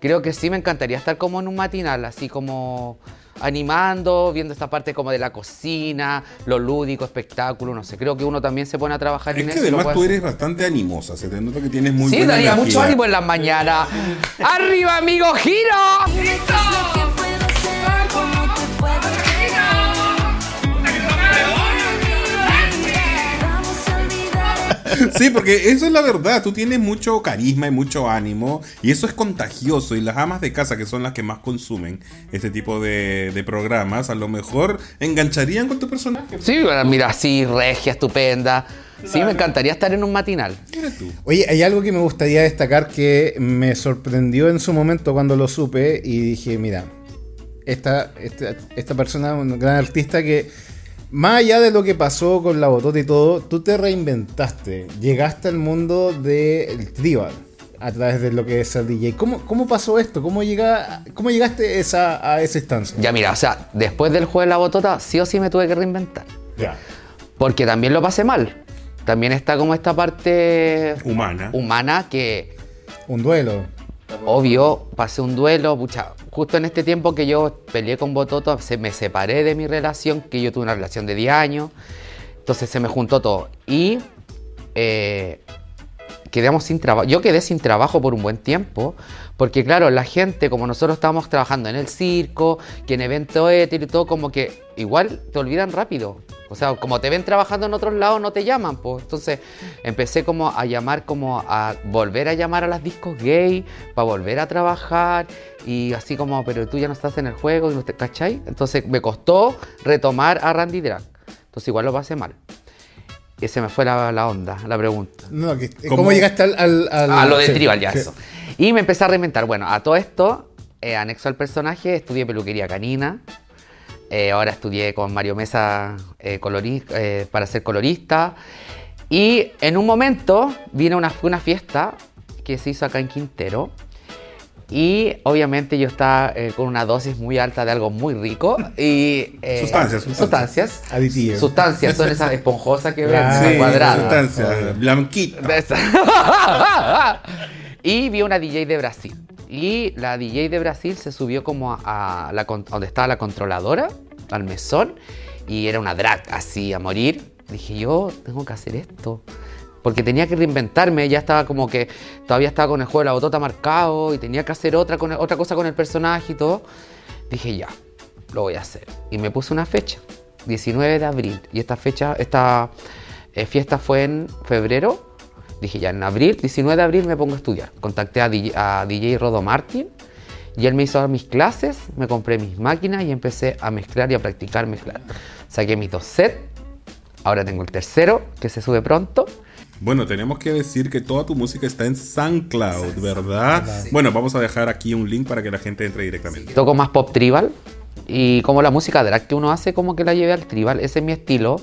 C: creo que sí me encantaría estar como en un matinal, así como animando, viendo esta parte como de la cocina, lo lúdico, espectáculo, no sé. Creo que uno también se pone a trabajar
B: Es
C: en
B: que
C: eso. y lo
B: además tú eres bastante animosa, se te nota que tienes muy
C: Sí,
B: buena
C: daría
B: energía.
C: mucho ánimo en las mañanas. ¡Arriba, amigo, giro!
B: Sí, porque eso es la verdad. Tú tienes mucho carisma y mucho ánimo. Y eso es contagioso. Y las amas de casa, que son las que más consumen este tipo de, de programas, a lo mejor engancharían con tu personaje.
C: Sí, mira, sí, regia, estupenda. Sí, me encantaría estar en un matinal.
B: Tú.
A: Oye, hay algo que me gustaría destacar que me sorprendió en su momento cuando lo supe y dije, mira, esta, esta, esta persona, un gran artista que, más allá de lo que pasó con la botota y todo, tú te reinventaste, llegaste al mundo del tribal a través de lo que es el DJ. ¿Cómo, cómo pasó esto? ¿Cómo, llega, cómo llegaste esa, a esa instancia?
C: Ya, mira, o sea, después del juego de la botota, sí o sí me tuve que reinventar.
A: Ya.
C: Porque también lo pasé mal. También está como esta parte
B: Humana.
C: humana que,
A: Un duelo.
C: Obvio, pasé un duelo. pucha, justo en este tiempo que yo peleé con Bototo, se, me separé de mi relación, que yo tuve una relación de 10 años. Entonces se me juntó todo. Y eh, quedamos sin trabajo. Yo quedé sin trabajo por un buen tiempo, porque claro, la gente, como nosotros estábamos trabajando en el circo, que en eventos hétero y todo, como que igual te olvidan rápido. O sea, como te ven trabajando en otros lados, no te llaman, pues. Entonces empecé como a llamar, como a volver a llamar a las discos gay, para volver a trabajar, y así como, pero tú ya no estás en el juego, y no te, ¿cachai? Entonces me costó retomar a Randy Drag. Entonces igual lo pasé mal. Y se me fue la, la onda, la pregunta.
A: No, que- ¿cómo,
B: ¿Cómo?
A: llegaste al, al, al-
C: Ah, lo de
A: sí,
C: tribal, ya
A: sí.
C: eso. Y me empecé a reinventar. Bueno, a todo esto, eh, anexo al personaje, estudié peluquería canina. Eh, ahora estudié con Mario Mesa eh, eh, para ser colorista. Y en un momento vino una, una fiesta que se hizo acá en Quintero. Y obviamente yo estaba eh, con una dosis muy alta de algo muy rico. Y, eh,
B: Sustancias, sustancias.
C: Sustancias.
A: Aditivos.
C: Sustancias, son esas esponjosas que ven.
B: Sí,
C: cuadradas.
B: sustancia, blanquita.
C: De esa. y vi una DJ de Brasil. Y la DJ de Brasil se subió como a, la, donde estaba la controladora, al mesón, y era una drag así a morir. Dije, yo tengo que hacer esto. Porque tenía que reinventarme, ya estaba como que todavía estaba con el juego de la botota marcado y tenía que hacer otra, con otra cosa con el personaje y todo. Dije, ya, lo voy a hacer. Y me puse una fecha, 19 de abril. Y esta fecha, esta eh, fiesta fue en febrero. Dije, ya en abril, 19 de abril me pongo a estudiar. Contacté a DJ, a DJ Rodo Martin y él me hizo mis clases, me compré mis máquinas y empecé a mezclar y a practicar mezclar. Saqué mis dos sets, ahora tengo el tercero que se sube pronto.
B: Bueno, tenemos que decir que toda tu música está en SoundCloud, ¿verdad? Bueno, vamos a dejar aquí un link para que la gente entre directamente.
C: Toco más pop tribal, Y como la música drag que uno hace, como que la llevé al tribal. Ese es mi estilo.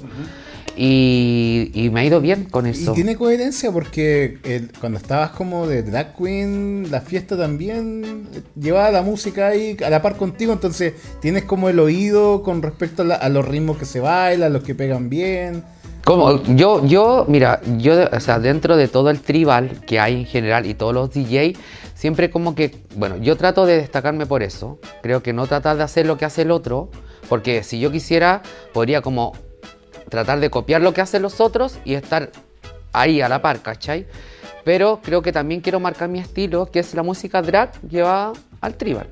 C: Y, y me ha ido bien con
A: Y
C: eso.
A: tiene coherencia porque el- cuando estabas como de drag queen, la fiesta también llevaba la música ahí a la par contigo, entonces tienes como el oído con respecto a, la- a los ritmos que se bailan, los que pegan bien.
C: Como yo, yo, mira, yo, o sea, dentro de todo el tribal que hay en general y todos los DJ, siempre como que, bueno, yo trato de destacarme por eso. Creo que no tratar de hacer lo que hace el otro, porque si yo quisiera, podría como tratar de copiar lo que hacen los otros y estar ahí a la par, ¿cachai? Pero creo que también quiero marcar mi estilo, que es la música drag llevada al tribal.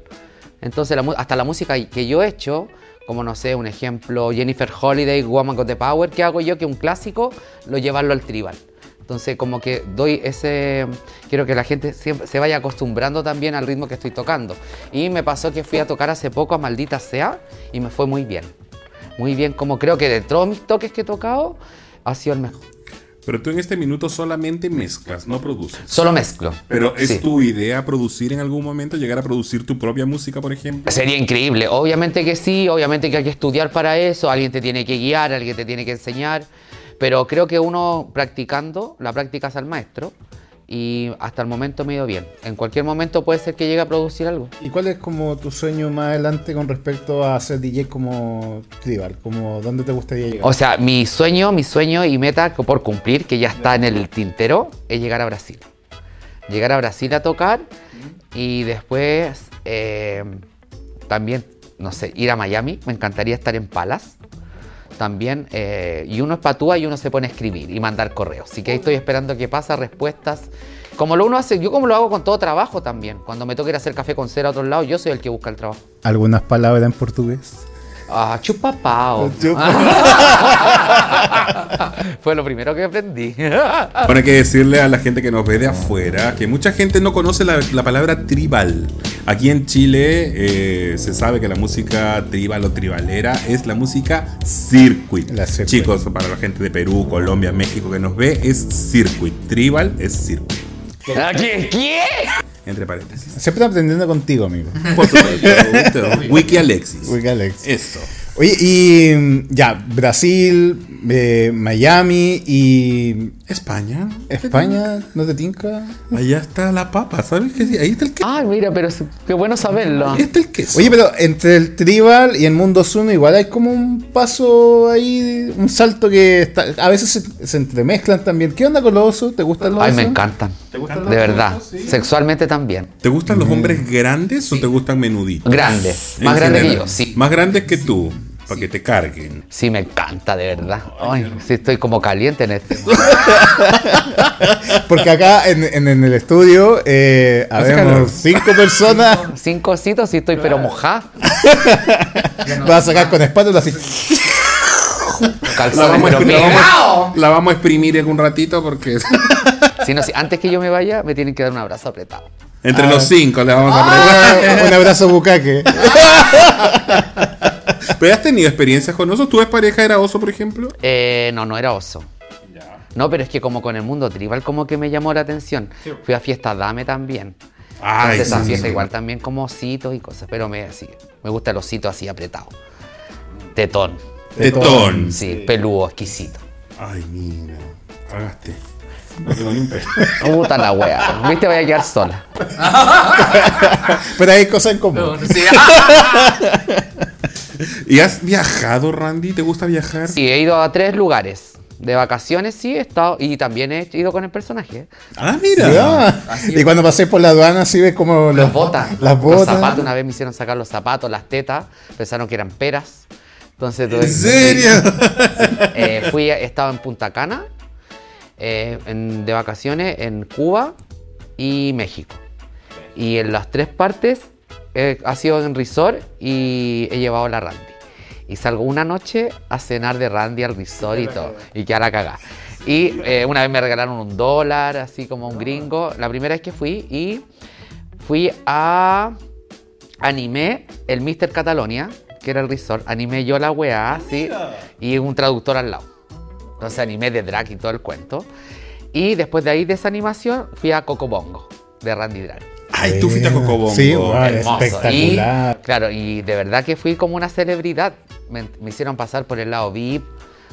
C: Entonces, la hasta la música que yo he hecho, como no sé, un ejemplo, Jennifer Holiday, Woman Got the Power, ¿qué hago yo? Que un clásico, lo llevarlo al tribal. Entonces, como que doy ese. Quiero que la gente se vaya acostumbrando también al ritmo que estoy tocando. Y me pasó que fui a tocar hace poco a Maldita Sea y me fue muy bien. Muy bien, como creo que de todos mis toques que he tocado, ha sido el mejor.
B: Pero tú en este minuto solamente mezclas, no produces.
C: Solo mezclo.
B: Pero ¿es
C: Sí.
B: tu idea producir en algún momento, llegar a producir tu propia música, por ejemplo?
C: Sería increíble. Obviamente que sí, obviamente que hay que estudiar para eso, alguien te tiene que guiar, alguien te tiene que enseñar, pero creo que uno practicando, la práctica es al maestro y hasta el momento me ha ido bien. En cualquier momento puede ser que llegue a producir algo.
A: ¿Y cuál es como tu sueño más adelante con respecto a ser DJ como tribal? Como dónde te gustaría llegar?
C: O sea, mi sueño, mi sueño y meta que por cumplir, que ya está en el tintero, es llegar a Brasil. Llegar a Brasil a tocar y después eh, también, no sé, ir a Miami. Me encantaría estar en Palas. También, eh, y uno es patúa y uno se pone a escribir y mandar correos. Así que ahí estoy esperando que pasa respuestas. Como lo uno hace, yo como lo hago con todo trabajo también. Cuando me toca ir a hacer café con cera a otros lados, yo soy el que busca el trabajo.
A: ¿Algunas palabras en portugués?
C: Ah, chupapao. Fue lo primero que aprendí.
B: Ahora hay que decirle a la gente que nos ve de afuera que mucha gente no conoce la, la palabra tribal. Aquí en Chile eh, se sabe que la música tribal o tribalera es la música circuit.
A: La circuit.
B: Chicos, para la gente de Perú, Colombia, México que nos ve, es circuit. Tribal es circuit.
C: ¿Qué? ¿Qué?
B: Entre paréntesis.
A: Siempre aprendiendo contigo, amigo.
B: Por supuesto. Wiki Alexis.
A: Wiki Alex.
B: Eso.
A: Oye, y mm, ya, Brasil, eh, Miami y
B: España.
A: España, ¿no te tinca?
B: Allá está la papa, ¿sabes qué? Ahí está el queso.
C: Ah, mira, pero qué bueno saberlo.
B: Ahí está el queso.
A: Oye, pero entre el tribal y el mundo Zuno igual hay como un paso ahí, un salto que está- a veces se, se entremezclan también. ¿Qué onda con los osos? ¿Te gustan los
C: Ay,
A: osos?
C: me encantan. De verdad. Sexualmente también.
B: ¿Te gustan los hombres grandes o te gustan menuditos?
C: Grandes. Más grandes que yo, sí.
B: Más grandes que tú, para que te carguen.
C: Sí, me encanta, de verdad. Ay, sí, estoy como caliente en este.
A: Porque acá en, en- en el estudio eh,
B: calor.
A: habemos cinco personas.
C: Cinco cositos y estoy pero mojada.
A: Vas a sacar con espátula así.
B: La vamos, la vamos a-
C: pegado.
B: la vamos a exprimir en un ratito porque
C: Si no, si antes que yo me vaya, me tienen que dar un abrazo apretado.
B: entre
C: Ah.
B: los cinco le vamos a apretar.
A: Ah, un abrazo bucaque.
B: ¿Pero has tenido experiencias con osos? ¿Tu ex pareja era oso, por ejemplo?
C: Eh, no, no era oso. No, pero es que como con el mundo tribal como que me llamó la atención. Fui a fiesta Dame también.
B: Ay,
C: Entonces esa
B: sí,
C: fiesta
B: sí.
C: igual también como ositos y cosas, pero me, sí, me gusta el osito así apretado. Tetón,
B: Tetón.
C: sí, peludo, exquisito.
B: Ay, mira. Pagaste. No tengo ni un peso.
C: Puta la wea, viste, voy a quedar sola.
A: Pero hay cosas en común.
B: ¿Y has viajado, Randy? ¿Te gusta viajar?
C: Sí, he ido a tres lugares. De vacaciones sí he estado y también he ido con el personaje.
B: Ah, mira.
A: Ya. Y cuando pasé por la aduana, así ves como
C: Las botas.
A: Las
C: Los
A: botas.
C: zapatos, una vez me hicieron sacar los zapatos, las tetas, pensaron que eran peras. Entonces
B: ¿En serio?
C: Eh, fui, he estado en Punta Cana, eh, en- de vacaciones en Cuba y México. Y en las tres partes eh, ha sido en resort y he llevado la Randy. Y salgo una noche a cenar de Randy al resort y todo. Y que la cagá. Y eh, una vez me regalaron un dólar, así como un gringo. La primera vez que fui y fui a animé el Mr. Catalonia, que era el resort, animé yo la weá, así, y un traductor al lado. Entonces animé de drag y todo el cuento. Y después de ahí, de esa animación, fui a Coco Bongo, de Randy Drag.
B: Ay, tú fuiste a Cocobongo.
A: Sí, wow, espectacular.
C: Y, claro, y de verdad que fui como una celebridad. Me, me hicieron pasar por el lado VIP,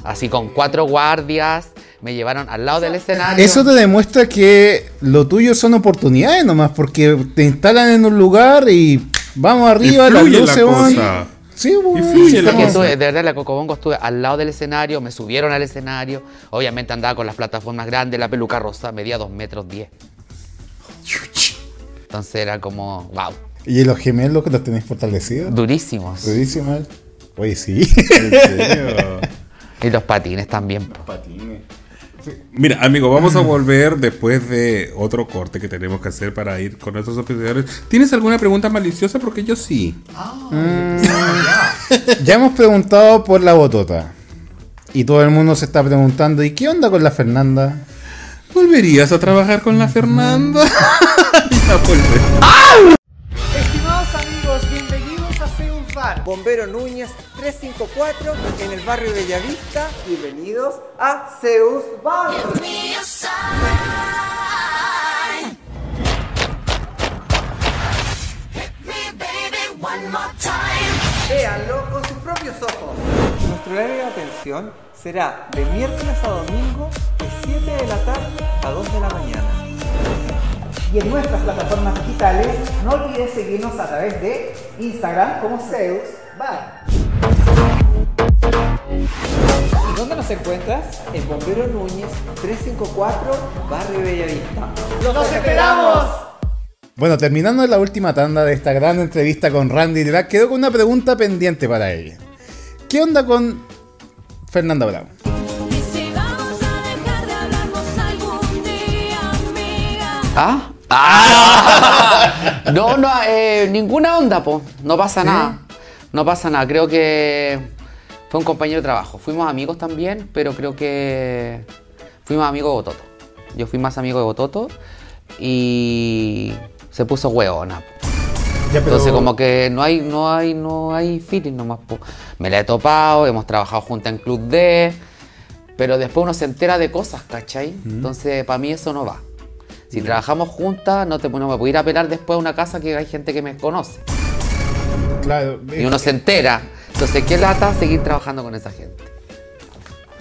C: así con cuatro guardias. Me llevaron al lado del escenario.
A: Eso te demuestra que lo tuyo son oportunidades nomás, porque te instalan en un lugar y vamos arriba,
B: Y
A: las
B: fluye la
A: luces van.
B: cosa.
A: Sí, bueno,
B: fluye la
C: Porque
B: cosa.
C: estuve- de verdad, la Cocobongo estuve al lado del escenario, me subieron al escenario. Obviamente andaba con las plataformas grandes, la peluca rosa medía 2 metros 10. Entonces era como, wow,
A: ¿Y los gemelos que los tenéis fortalecidos?
C: durísimos.
A: Durísimo. Oye, sí.
B: ¿En serio?
C: Y los patines también. po.
B: Mira, amigo, vamos a volver después de otro corte que tenemos que hacer para ir con nuestros oficiadores. ¿Tienes alguna pregunta maliciosa? Porque yo sí.
A: ya hemos preguntado por la botota. Y todo el mundo se está preguntando, ¿y qué onda con la Fernanda?
B: ¿Volverías a trabajar con la Fernanda? volver.
H: Estimados amigos, bienvenidos a Zeus Bar. Bombero Núñez 354 en el barrio de Bellavista. Bienvenidos a Zeus Bar. Véanlo con sus propios ojos. Nuestro horario de atención será de miércoles a domingo de 7 de la tarde a 2 de la mañana. Y en nuestras plataformas digitales, no olvides seguirnos a través de Instagram como Zeus Bar. ¿Y dónde nos encuentras? En Bombero Núñez 354, Barrio Bellavista. ¡Los esperamos!
A: Bueno, terminando la última tanda de esta gran entrevista con Randy Drag, quedó con una pregunta pendiente para ella. ¿Qué onda con Fernanda Brown?
E: Y si vamos a dejar de hablarnos algún día, amiga.
C: ¿Ah? ¡Ah! No, no, eh, ninguna onda, po. No pasa nada. No pasa nada. Creo que fue un compañero de trabajo. Fuimos amigos también, pero creo que fuimos amigos de Bototo. Yo fui más amigo de Bototo y se puso hueona. po.
A: Ya, pero-
C: Entonces como que no hay, no hay, no hay feeling nomás. po. Me la he topado, hemos trabajado juntas en Club D, pero después uno se entera de cosas, ¿cachai? Entonces para mí eso no va. Si trabajamos juntas, no, te, no me puedo ir a pelar después a una casa que hay gente que me conoce.
A: Claro,
C: Y uno se entera. Entonces, ¿qué lata seguir trabajando con esa gente?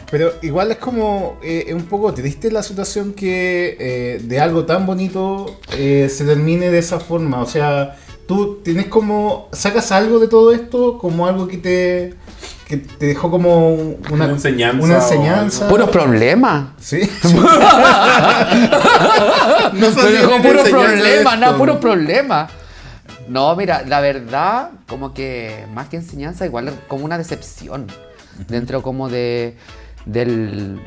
A: pero igual es como eh, un poco triste la situación que eh, de algo tan bonito eh, se termine de esa forma. O sea, tú tienes como, sacas algo de todo esto como algo que te, que te dejó como una,
B: Una enseñanza
A: Una
B: o
A: enseñanza.
C: Puros problemas.
A: Sí.
B: No
C: Me dejó
B: qué
C: puro
B: enseñanza
C: problema,
B: esto.
C: no, puro problema. No, mira, la verdad, como que más que enseñanza, igual como una decepción. Dentro como de del,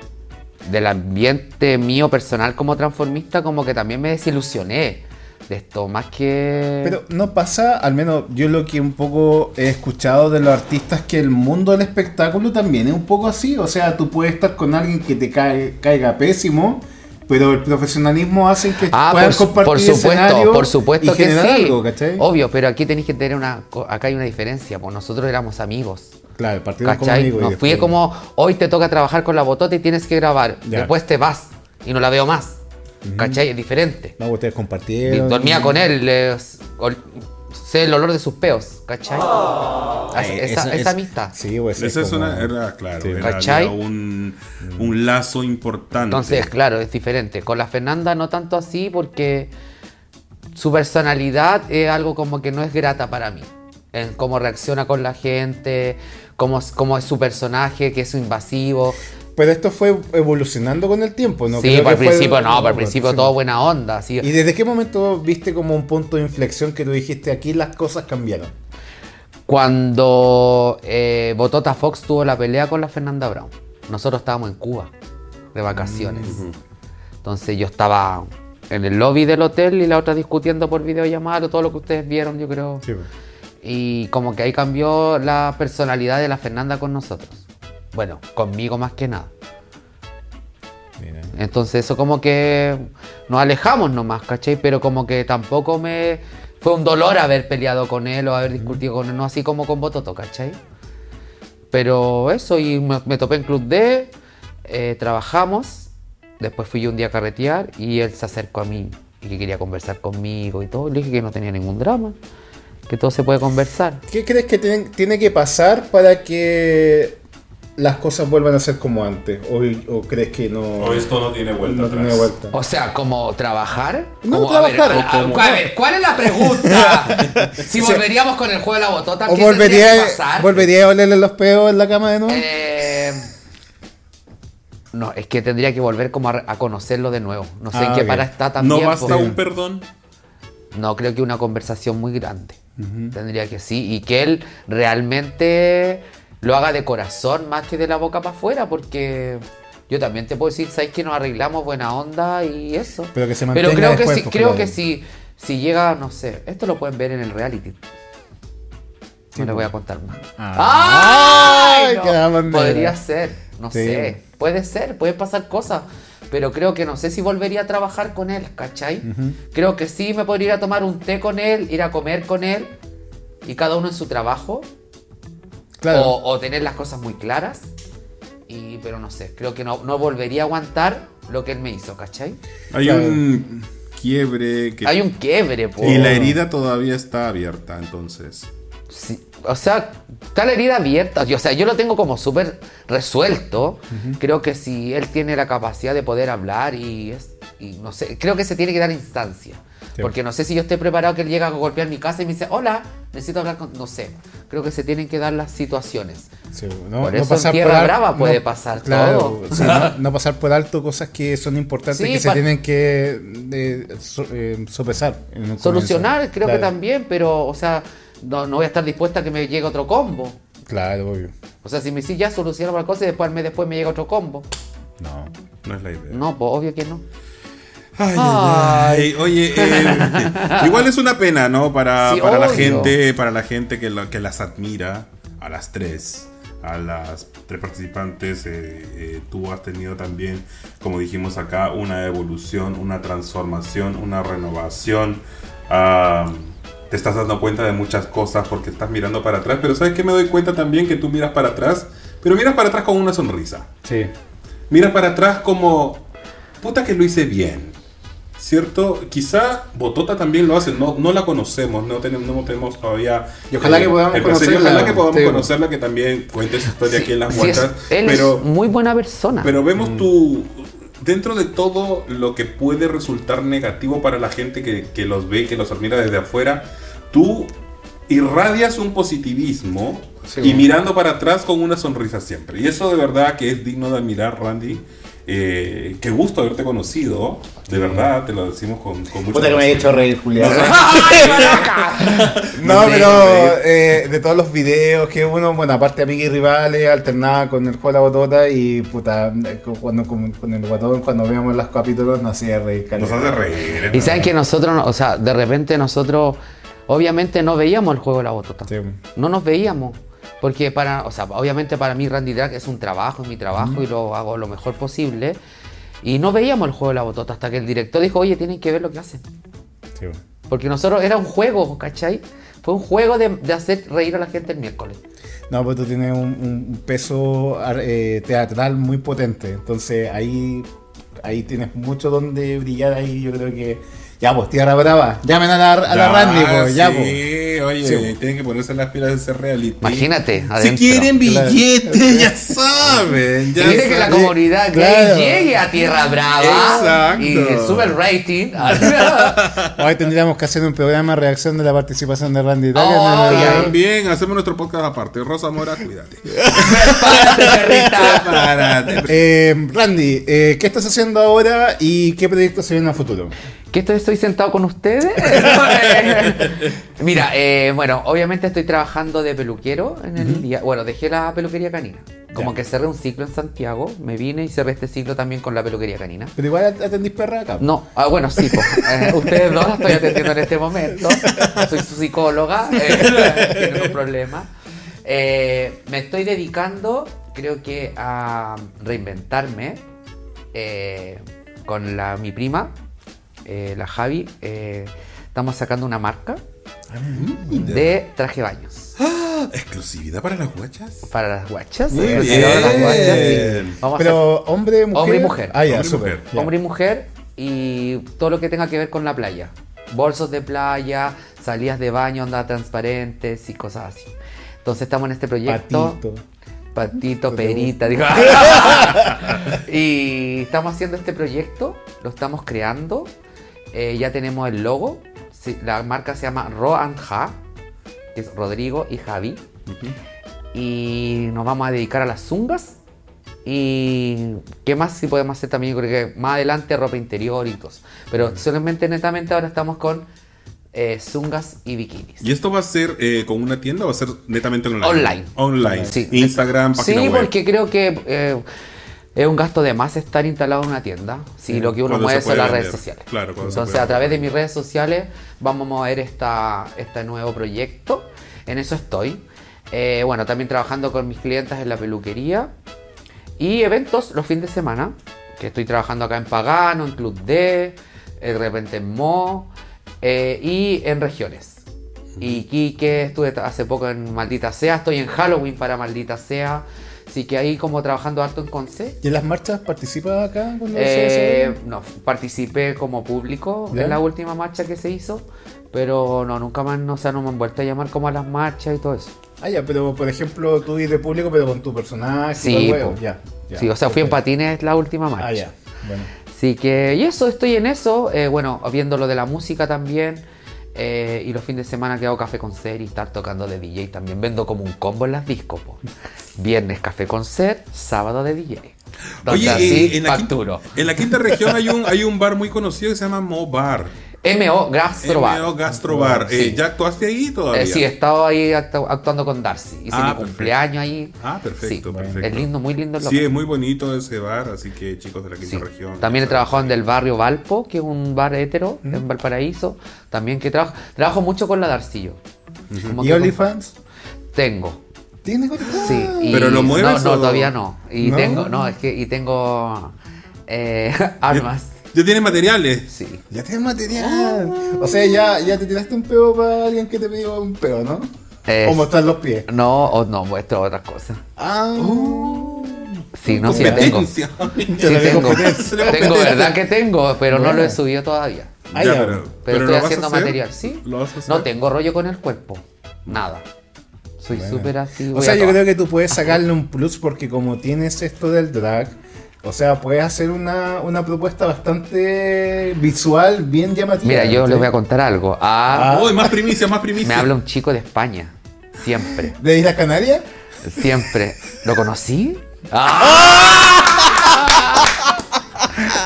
C: del ambiente mío personal como transformista, como que también me desilusioné de esto, más que...
A: Pero no pasa, al menos yo lo que un poco he escuchado de los artistas, que el mundo del espectáculo también es un poco así. O sea, tú puedes estar con alguien que te cae- caiga pésimo, pero el profesionalismo hace que
C: Ah,
A: puedan
C: por, su-
A: compartir
C: por supuesto,
A: escenario
C: por supuesto
A: y
C: que sí.
A: algo, ¿cachai?
C: Obvio, pero aquí tenéis que tener una. Acá hay una diferencia, pues nosotros éramos amigos.
A: Claro, partimos como amigos y
C: Nos fui
A: después-
C: como, hoy te toca trabajar con la botota y tienes que grabar.
A: Ya.
C: Después te vas y no la veo más. ¿Cachai? Es diferente.
A: No, ustedes compartieron.
C: dormía con él, ol- sé el olor de sus peos, ¿cachai?
A: Ay,
C: esa,
A: eso
C: esa
A: es-
C: amistad.
A: Sí, pues
B: Esa es
A: como-
B: una, era, claro,
A: Sí.
B: era,
C: ¿Cachai?
B: había un, un lazo importante.
C: Entonces, claro, es diferente. Con la Fernanda no tanto así porque su personalidad es algo como que no es grata para mí. En cómo reacciona con la gente, cómo, es- cómo es su personaje, que es invasivo.
A: Pero esto fue evolucionando con el tiempo, ¿no?
C: sí,
A: Creo fue-
C: principio no, el principio
A: sí.
C: todo buena onda. así.
A: ¿Y desde qué momento viste como un punto de inflexión que tú dijiste aquí las cosas cambiaron?
C: Cuando eh, Botota Fox tuvo la pelea con la Fernanda Brown, nosotros estábamos en Cuba de vacaciones. Entonces yo estaba en el lobby del hotel y la otra discutiendo por videollamada, todo lo que ustedes vieron, yo creo.
A: Sí.
C: Y como que ahí cambió la personalidad de la Fernanda con nosotros. Bueno, conmigo más que nada.
A: Mira.
C: Entonces eso como que nos alejamos nomás, ¿cachai? Pero como que tampoco me... Fue un dolor haber peleado con él o haber discutido con él, no así como con Bototo, ¿cachai? Pero eso, y me, me topé en Club D, eh, trabajamos, después fui yo un día a carretear y él se acercó a mí y que quería conversar conmigo y todo. Le dije que no tenía ningún drama, que todo se puede conversar.
A: ¿Qué crees que tiene, tiene que pasar para que las cosas vuelvan a ser como antes? ¿O, o crees que no,
B: O esto no tiene vuelta
A: no
B: atrás.
A: tiene vuelta?
C: O sea, como trabajar.
A: No,
C: Como- a ver,
A: trabajar,
C: a- a-
A: como-
C: a ver, ¿cuál es la pregunta? si volveríamos con el juego de la botota,
A: ¿O
C: ¿qué tendría
A: volvería,
C: que pasar?
A: volvería a olerle los peos en la cama de nuevo?
C: Eh, no, es que tendría que volver como a, a conocerlo de nuevo. No sé
A: Ah,
C: en qué
A: ok.
C: para está también.
B: No basta
C: po.
B: un perdón.
C: No, creo que una conversación muy grande. Tendría que sí. Y que él realmente lo haga de corazón más que de la boca para afuera, porque yo también te puedo decir, ¿sabes que nos arreglamos buena onda y eso?
A: Pero que se
C: Pero
A: mantenga
C: creo
A: después,
C: que
A: pues,
C: creo que si, si llega, no sé, esto lo pueden ver en el reality. No les voy a contar más.
A: Ah.
C: ¡Ay!
A: Ay,
C: no! Podría ser, no
A: Sí.
C: sé. Puede ser, pueden pasar cosas. Pero creo que no sé si volvería a trabajar con él, ¿cachai? Creo que sí me podría ir a tomar un té con él, ir a comer con él y cada uno en su trabajo.
A: Claro.
C: O, o tener las cosas muy claras. Y, pero no sé, creo que no, no volvería a aguantar lo que él me hizo, ¿cachai?
B: Hay
A: Claro.
B: un quiebre que...
C: Hay un quiebre, po.
B: Y la herida todavía está abierta, entonces.
C: Sí, o sea, está la herida abierta. O sea, yo lo tengo como súper resuelto. Creo que si él tiene la capacidad de poder hablar y, es, y no sé, creo que se tiene que dar instancia.
A: Sí.
C: Porque no sé si yo estoy preparado que él llega a golpear mi casa y me dice, hola, necesito hablar con... No sé, creo que se tienen que dar las situaciones.
A: Sí, no,
C: Por
A: no
C: eso
A: pasar
C: en Tierra
A: por
C: Brava puede
A: no-
C: pasar
A: claro,
C: todo.
A: sí, no, no pasar por alto cosas que son importantes
C: Sí,
A: que se tienen que eh, so- eh, sopesar. en un
C: Solucionar,
A: comienzo.
C: creo que también, pero, o sea, no, no voy a estar dispuesta a que me llegue otro combo.
A: Claro, obvio.
C: O sea, si me decís ya solucionamos la cosa y después al mes después me llega otro combo.
A: No.
B: No es la idea.
C: No, pues obvio que no.
B: Ay, ay, ay. Oye, eh, igual es una pena, ¿no? Para,
C: Sí,
B: para la gente, para la gente que, la- que las admira, a las tres, a las tres participantes, eh, eh, tú has tenido también, como dijimos acá, una evolución, una transformación, una renovación. te estás dando cuenta de muchas cosas porque estás mirando para atrás, pero ¿sabes qué? Me doy cuenta también que tú miras para atrás, pero miras para atrás con una sonrisa.
A: Sí.
B: Mira para atrás como, puta que lo hice bien. ¿Cierto? Quizá Botota también lo hace, no, no la conocemos, no tenemos, no tenemos todavía...
A: Y ojalá que podamos conocerla,
B: Ojalá que podamos
A: sí.
B: conocerla, que también cuente su historia aquí en las
C: Sí, es- él
B: pero,
C: es muy buena persona.
B: pero vemos tu... Dentro de todo lo que puede resultar negativo para la gente que, que los ve, que los admira desde afuera, tú irradias un positivismo
A: Sí,
B: y mirando para atrás con una sonrisa siempre. Y eso de verdad que es digno de admirar, Randy. Eh, qué gusto haberte conocido. De verdad, te lo decimos con, con mucho
A: Puta que me he hecho reír, Julián.
C: ¡Ay,
A: No, pero eh, de todos los videos que uno, bueno, aparte amigos y rivales, alternaba con el juego de la botota y puta, cuando con, con el guatón, cuando veíamos los capítulos nos hacía reír.
B: Nos hace reír.
C: Y saben que nosotros, no- o sea, de repente nosotros, obviamente no veíamos el juego de la botota.
A: Sí.
C: No nos veíamos. Porque para, o sea, obviamente para mí Randy Drag es un trabajo, es mi trabajo y lo hago lo mejor posible. Y no veíamos el juego de la botota hasta que el director dijo, oye, tienen que ver lo que hacen.
A: Sí.
C: Porque nosotros era un juego, ¿cachai? Fue un juego de, de hacer reír a la gente el miércoles.
A: No, pues tú tienes un, un peso eh, teatral muy potente. Entonces ahí, ahí tienes mucho donde brillar. Ahí yo creo que. Ya, pues, Tierra Brava. Llamen a la, a la Randy, pues, ya, pues.
B: Sí, oye,
A: Sí.
B: tienen que ponerse las pilas de ese reality.
C: Imagínate,
B: Si
C: adentro.
B: quieren
A: Claro.
B: billetes, ya saben. Ya
C: mire que la
B: saben.
C: comunidad
A: Claro.
C: gay llegue a Tierra Brava
B: Exacto.
C: y sube el rating.
A: Hoy tendríamos que hacer un programa de reacción de la participación de Randy. Taca
C: Oh,
A: en el-
C: ya.
B: También hacemos nuestro podcast aparte. Rosa Mora, cuídate.
C: Párate, perrita.
B: Párate.
A: Eh, Randy, eh, ¿qué estás haciendo ahora y qué proyectos se vienen a futuro?
C: ¿Que estoy, estoy sentado con ustedes? Mira, eh, bueno, obviamente estoy trabajando de peluquero en el día. Bueno, dejé la peluquería canina. Como que cerré un ciclo en Santiago, me vine y cerré este ciclo también con la peluquería canina.
A: Pero igual atendís perra acá.
C: No, ah, bueno, sí. Eh, ustedes dos la estoy atendiendo en este momento. Soy su psicóloga, eh, hay problema. Eh, me estoy dedicando, creo que, a reinventarme eh, con la, mi prima, la Javi. estamos sacando una marca de traje baños
B: Exclusividad para las guachas.
C: para las guachas.
B: Muy
C: para las guachas, sí. Vamos a hacer-
A: Pero hombre, mujer.
C: Hombre y mujer.
A: Ah, ya,
B: Hombre mujer.
C: hombre y mujer y todo lo que tenga que ver con la playa. Bolsos de playa, salidas de baño, onda transparentes y cosas así. Entonces estamos en este proyecto.
A: Patito.
C: Patito, perita, digo. y estamos haciendo este proyecto, lo estamos creando. eh, ya tenemos el logo. Sí, la marca se llama Ro and Ja, que es Rodrigo y Javi. Y nos vamos a dedicar a las zungas. Y qué más si podemos hacer también, Yo creo que más adelante ropa interior y todo. Pero solamente netamente ahora estamos con eh, zungas y bikinis.
B: ¿Y esto va a ser eh, con una tienda o va a ser netamente online?
C: Online.
B: Online.
C: Sí.
B: Instagram, página
C: Sí,
B: web.
C: porque creo que eh, es un gasto de más estar instalado en una tienda. Si lo que uno mueve son las redes sociales.
B: Claro,
C: Entonces, a través de mis redes sociales vamos a mover esta, este nuevo proyecto. En eso estoy. Eh, bueno, también trabajando con mis clientes en la peluquería. Y eventos los fines de semana. Que estoy trabajando acá en Pagano, en Club D, eh, de repente en Mo eh, y en regiones. Y Quique, estuve hace poco en Maldita Sea, estoy en Halloween para Maldita Sea. Así que ahí como trabajando harto en Conce.
A: ¿Y en las marchas participas acá? Cuando se
C: Eh,
A: hace?
C: no, participé como público
A: ¿Ya?
C: en la última marcha que se hizo, pero no, nunca más, no, o sea, no me han vuelto a llamar como a las marchas y todo eso.
A: Ah, ya, pero por ejemplo, tú ir de público, pero con tu personaje.
C: Sí,
A: todo el ya, ya.
C: sí, o sea, fui en patines la última marcha.
A: Ah, ya. Bueno.
C: Así que, y eso, estoy en eso. eh, bueno, viendo lo de la música también. eh, y los fines de semana que hago café con ser y estar tocando de DJ también. Vendo como un combo en las discos. Viernes café con ser, sábado de DJ. Donde
B: Oye,
C: así
B: eh, en, la
C: facturo.
B: quinta, en la quinta región hay un, hay un bar muy conocido que se llama Mo Bar.
C: MO Gastrobar.
B: MO Gastrobar.
C: Sí.
B: Eh, ¿Ya actuaste ahí todavía?
C: Eh, sí, he estado ahí actu- actuando con Darcy. Hice
B: Ah,
C: mi
B: perfecto.
C: cumpleaños ahí.
B: Ah, perfecto,
C: Sí,
B: perfecto.
C: Es lindo, muy lindo el
B: Sí,
C: local.
B: es muy bonito ese bar, así que chicos de la quinta
C: Sí.
B: región.
C: También he trabajado en del barrio Valpo, que es un bar hetero en Valparaíso. También que trabajo, trabajo mucho con la Darcillo.
A: ¿Y OnlyFans?
C: Tengo.
A: ¿Tienes OnlyFans?
C: Sí. y-
B: ¿Pero lo mueves
C: No, no,
B: o-
C: todavía no. Y
A: ¿No?
C: tengo, no, es que y tengo eh, armas.
B: ¿Ya tienes materiales?
C: Sí.
A: Ya tienes material. O sea, ya, ya te tiraste un peo para alguien que te pidió un peo, ¿no?
C: Eh,
A: O mostrar los pies.
C: No, o no, muestro otras cosas.
A: Ah.
C: Sí, no, sí tengo. Sí tengo. Tengo, verdad que tengo, pero no lo he subido todavía.
A: Ah,
B: Ya, pero,
C: Pero, estoy
B: vas a
C: haciendo
B: hacer.
C: material, ¿sí?
B: ¿Lo vas a hacer?
C: No tengo rollo con el cuerpo. Nada. Soy súper así.
A: O sea, yo creo que tú puedes sacarle un plus porque como tienes esto del drag, o sea, puedes hacer una, una propuesta bastante visual, bien llamativa.
C: Mira, yo
A: ¿sí?
C: les voy a contar algo. Ah,
B: ¡Uy, más primicia, más primicia!
C: me habla un chico de España. Siempre.
A: ¿De Isla Canaria?
C: Siempre. ¿Lo conocí? ¡Ah!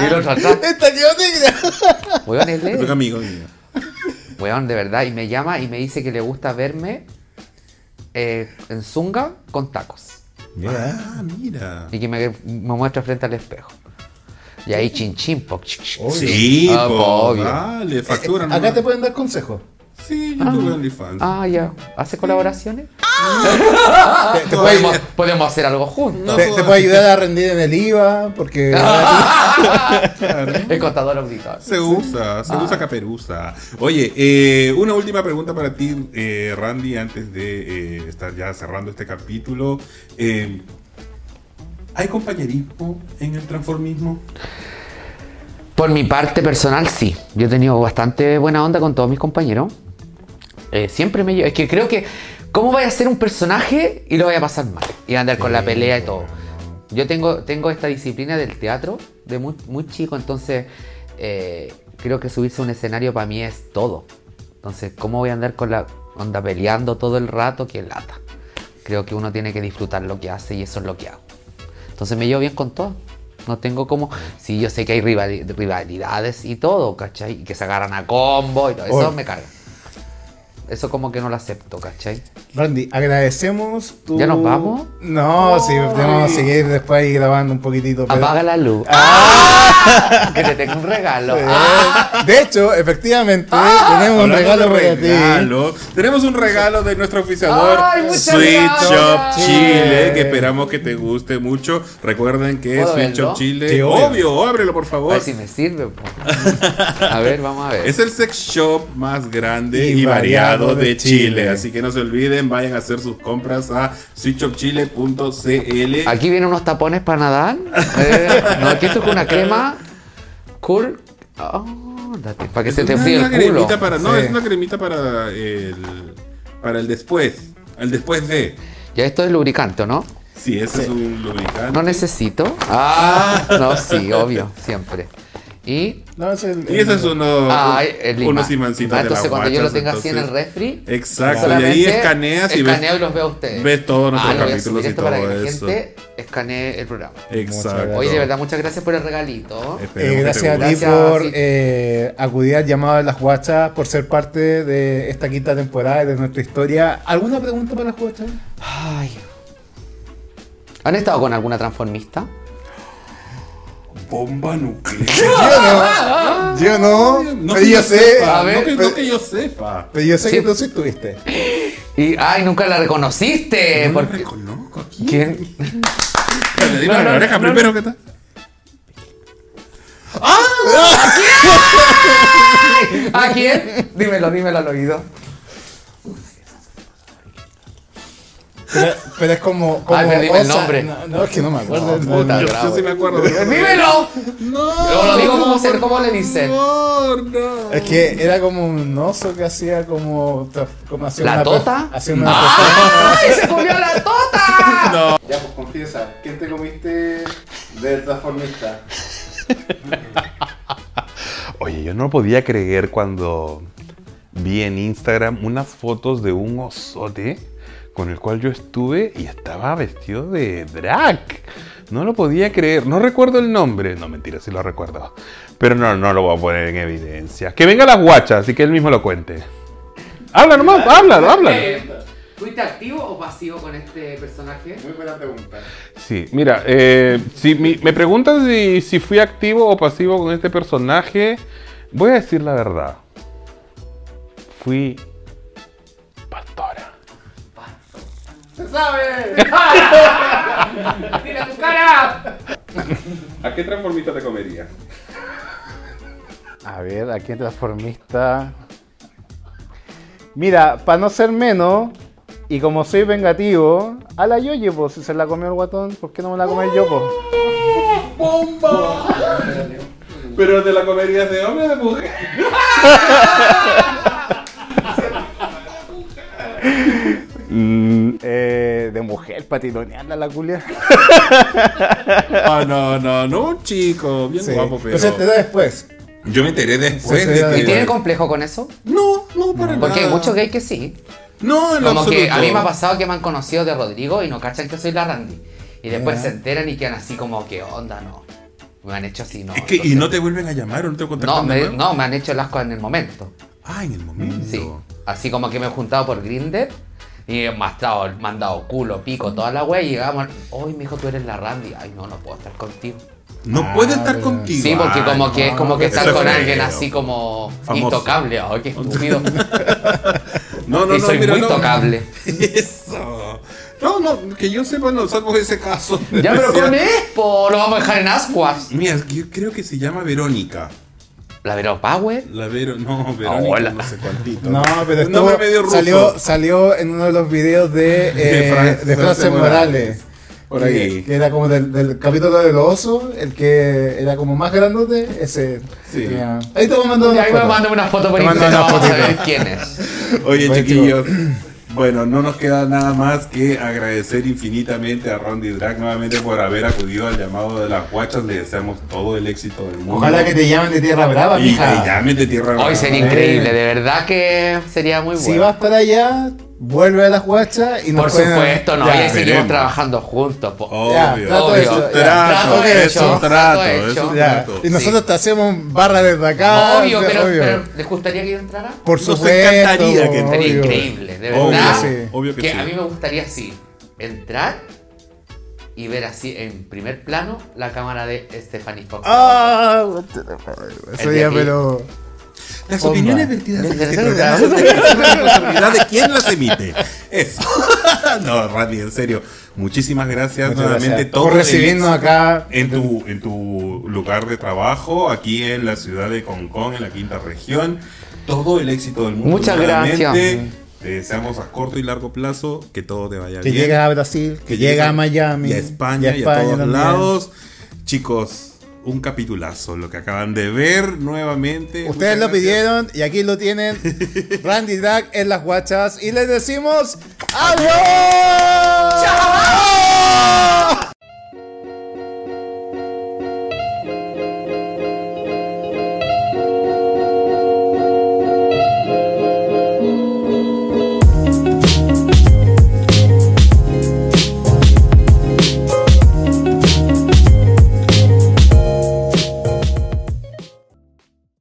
C: Y atrás.
A: ¡Esta quedó negra!
C: Weón, es él.
B: amigo mío.
C: Weón, de verdad. Y me llama y me dice que le gusta verme eh, en zunga con tacos.
A: Mira.
B: Ah, mira.
C: Y que me, me muestra frente al espejo. Y ahí chin chin, po.
B: Sí,
C: Ah,
B: po,
C: obvio.
B: Dale, factura.
A: Acá
B: nomás.
A: te pueden dar consejos.
B: Sí, yo tuve OnlyFans.
C: Ah, ya. ¿Hace colaboraciones?
A: Te, te puede,
C: Podemos, podemos hacer algo juntos.
A: te- te puede ayudar a rendir en el IVA, porque...
C: El contador auditor.
B: Se usa, se usa caperuza. Oye, eh, una última pregunta para ti, eh, Randy, antes de eh, estar ya cerrando este capítulo. Eh, ¿Hay compañerismo en el transformismo?
C: Por mi parte personal, sí. Yo he tenido bastante buena onda con todos mis compañeros. Eh, siempre me llevo. Es que creo que. ¿Cómo voy a ser un personaje y lo voy a pasar mal? Y andar con la pelea y todo. Yo tengo, tengo esta disciplina del teatro de muy, muy chico, entonces eh, creo que subirse a un escenario para mí es todo. Entonces, ¿cómo voy a andar con la onda peleando todo el rato? Que lata. Creo que uno tiene que disfrutar lo que hace y eso es lo que hago. Entonces me llevo bien con todo. No tengo como. Sí, yo sé que hay rivali- rivalidades y todo, ¿cachai? Y que se agarran a combo y todo. Eso
A: Oye.
C: me carga. Eso como que no lo acepto, ¿cachai?
A: Randy, agradecemos tu...
C: ¿Ya nos vamos?
A: No, sí, tenemos que seguir después ahí grabando un poquitito. pero-
C: Apaga la luz. ¡Ah! Que te tengo un regalo. ¡Ah!
A: De hecho, efectivamente, tenemos un regalo
B: de
A: para ti.
B: regalo, Tenemos un regalo de nuestro oficiador Sweet
C: gracias.
B: Shop Chile, que esperamos que te guste mucho. Recuerden que
C: ¿Puedo
B: Sweet
C: verlo?
B: Shop Chile,
A: Sí, obvio.
B: obvio, ábrelo por
C: A
B: favor.
C: ver si me sirve. po. A ver, vamos a ver.
B: Es el sex shop más grande y,
A: Y
B: variado, de,
A: de
B: Chile.
A: Chile.
B: Así que no se olviden, vayan a hacer sus compras a sweetshopchile.cl.
C: Aquí vienen unos tapones para nadar. Eh, no, que esto es una crema cool Oh, date, para que
B: Es
C: se te fríe el culo.
B: para, no,
A: Sí.
B: es una cremita para el, para el después. El después de.
C: Ya esto es lubricante, ¿o no?
B: Sí, ese es un lubricante.
C: No necesito. Ah, no, sí, obvio, siempre. Y.
A: No, es el-
B: Y ese es uno,
C: Ah, el lima.
B: unos imancitos
C: Ah,
B: de
C: entonces
B: las
C: cuando yo lo tenga así en el refri.
B: Exacto, y ahí escaneas y ves,
C: escaneo y los veo a ustedes.
B: ves todos nuestros
C: ah, lo voy a
B: capítulos
C: subir
B: y
C: esto para
B: todo
C: que la
B: eso.
C: gente escanee el programa.
B: Exacto.
C: Oye, de verdad, muchas gracias por el regalito.
A: Eh, gracias a ti por
C: sí.
A: eh, acudir al llamado de las guachas, por ser parte de esta quinta temporada y de nuestra historia. ¿Alguna pregunta para las guachas?
C: Ay. ¿Han estado con alguna transformista?
B: Bomba nuclear.
A: Yo no,
B: No
A: pero
B: que
A: yo
B: yo
A: sé,
B: sepa,
C: A ver,
B: no que, no que yo sepa.
A: pero yo sé
C: Sí.
A: que tú sí estuviste.
C: Y, ay, nunca la reconociste.
B: No la
C: porque-
B: reconozco aquí.
C: ¿Quién?
B: Espérate, dime la oreja primero, ¿qué tal?
C: ¿A quién? Dímelo, dímelo al oído.
A: Pero, pero es como, como
C: Ay, pero dime el nombre.
A: No, no, es que no me acuerdo.
C: No, puta,
A: Yo-.
B: Yo sí me acuerdo.
C: ¡Dímelo!
B: No.
C: Lo digo como, se- como le dicen.
B: No, no.
A: Es que era como un oso que hacía como, como hacía
C: ¿La
A: una
C: tota?
A: Hacía una
C: ¡Ay, se comió la tota!
A: Ya, pues confiesa, ¿quién te comiste del transformista?
G: Oye, yo no podía creer cuando vi en Instagram unas fotos de un osote con el cual yo estuve y estaba vestido de drag. No lo podía creer. No recuerdo el nombre. No, mentira, sí lo recuerdo. Pero no, no lo voy a poner en evidencia. Que venga las guachas y que él mismo lo cuente. Habla nomás, háblalo, háblalo.
C: ¿Fuiste activo o pasivo con este personaje?
A: Muy buena pregunta.
G: Sí, mira, eh, si mi- me preguntan si, si fui activo o pasivo con este personaje, voy a decir la verdad. Fui
C: ¡Se sabe! ¡Mira tu cara!
B: ¿A qué transformista te comerías?
A: A ver, aquí en transformista. Mira, para no ser menos, y como soy vengativo, a la Yoye, pues si se la comió el guatón, ¿por qué no me la comí yo, pues?
B: ¡Bomba! ¿Pero te la comerías de hombre o de mujer?
A: Mm, eh, de mujer, para tironearla la culia.
B: Ah, no, no, no, un chico, bien
A: Sí.
B: guapo, pero.
A: Pero se enteró después.
B: Yo me enteré después de
A: entera
B: que.
C: ¿Y tienen complejo con eso?
B: No, no, para
C: Porque hay
B: nada.
C: muchos gays que sí.
B: No, en
C: Como que a mí me ha pasado que me han conocido de Rodrigo y no cachan que soy la Randy. Y después se enteran y quedan así como, ¿qué onda? No. Me han hecho así, no.
B: Es que, y
C: entonces-
B: no te vuelven a llamar o no te contactan
C: No, me, no, me han hecho el asco en el momento.
B: Ah, en el momento.
C: Sí. Así como que me he juntado por Grindr y mostrado, mandado culo, pico, toda la wea y llegamos. Hoy, mijo, tú eres la Randy. Ay, no, no puedo estar contigo.
B: No
A: Ah,
B: puede estar contigo.
C: Sí, porque como
B: no,
C: que es como que estar
B: es
C: con
B: feo.
C: alguien así como
B: Famoso.
C: intocable. Ay, qué estúpido.
B: No, no,
C: y
B: no,
C: soy
B: mira,
C: muy
B: no.
C: tocable.
B: Eso. No, no, que yo sepa, no, salvo ese caso.
C: Ya, pero con Expo lo vamos a dejar en ascuas.
B: Mira, yo creo que se llama Verónica.
C: La Vero Power.
B: La Vero, no, Verónica,
C: Hola.
B: no sé cuántito.
A: No, pero
B: medio ruso.
A: salió, salió en uno de los videos de, eh,
B: De Fran-
A: de Frances
B: Frances
A: Morales.
B: Morales. Por ahí.
A: Que, era como del, del capítulo de los osos, el que era como más grandote, ese.
B: Sí.
A: tenía- Ahí te voy a mandar una
C: Ahí me
A: foto.
C: manda una foto por
A: una
C: Vamos a
A: fotito.
C: ver quién es.
B: Oye, chiquillos. Bueno, no nos queda nada más que agradecer infinitamente a Randy Drag nuevamente por haber acudido al llamado de las guachas. Le deseamos todo el éxito del mundo.
A: Ojalá que te llamen de Tierra Brava,
B: y
A: mija.
B: que llamen de tierra
C: Hoy
B: Brava.
C: sería
A: Eh.
C: increíble, de verdad que sería muy
A: Si
C: bueno.
A: vas para allá, vuelve a las guachas y nos
C: Por supuesto, no,
A: Ya,
C: y ahí seguimos trabajando juntos. po.
B: Obvio.
A: Ya,
C: Obvio.
A: hecho,
B: Es
A: ya.
B: un trato, es
C: hecho,
B: un trato, es un.
A: Y nosotros
C: Sí.
A: te hacemos barra desde acá.
C: Obvio,
A: o sea,
C: pero,
A: obvio.
C: pero ¿les gustaría que yo entrara?
A: Por
B: Nos
A: supuesto.
B: encantaría que
C: Sería increíble, de
B: Obvio,
C: verdad.
A: sí.
B: Obvio que,
C: que
B: sí.
C: a mí me gustaría así, entrar y ver así en primer plano la cámara de Stephanie Fox.
A: Ah, eso ya,
C: aquí.
A: pero.
B: Las
A: Bomba.
B: opiniones vertidas en este programa son de responsabilidad de quien las emite. Eso. No, Randy, en serio. Muchísimas gracias
A: Muchas
B: nuevamente
A: gracias por
B: el
A: recibirnos
B: éxito
A: acá.
B: en tu, en tu lugar de trabajo, aquí en la ciudad de Concón, en la quinta región. Todo el éxito del mundo.
C: Muchas gracias.
B: Te deseamos a corto y largo plazo que todo te vaya
A: Que
B: bien.
A: llegue a Brasil, que, llegue a Miami.
B: y a España y a,
A: España
B: todos
A: también.
B: lados. Chicos, un capitulazo lo que acaban de ver nuevamente.
A: Ustedes lo pidieron y aquí lo tienen. Randy Drag en las guachas. Y les decimos ¡Adiós!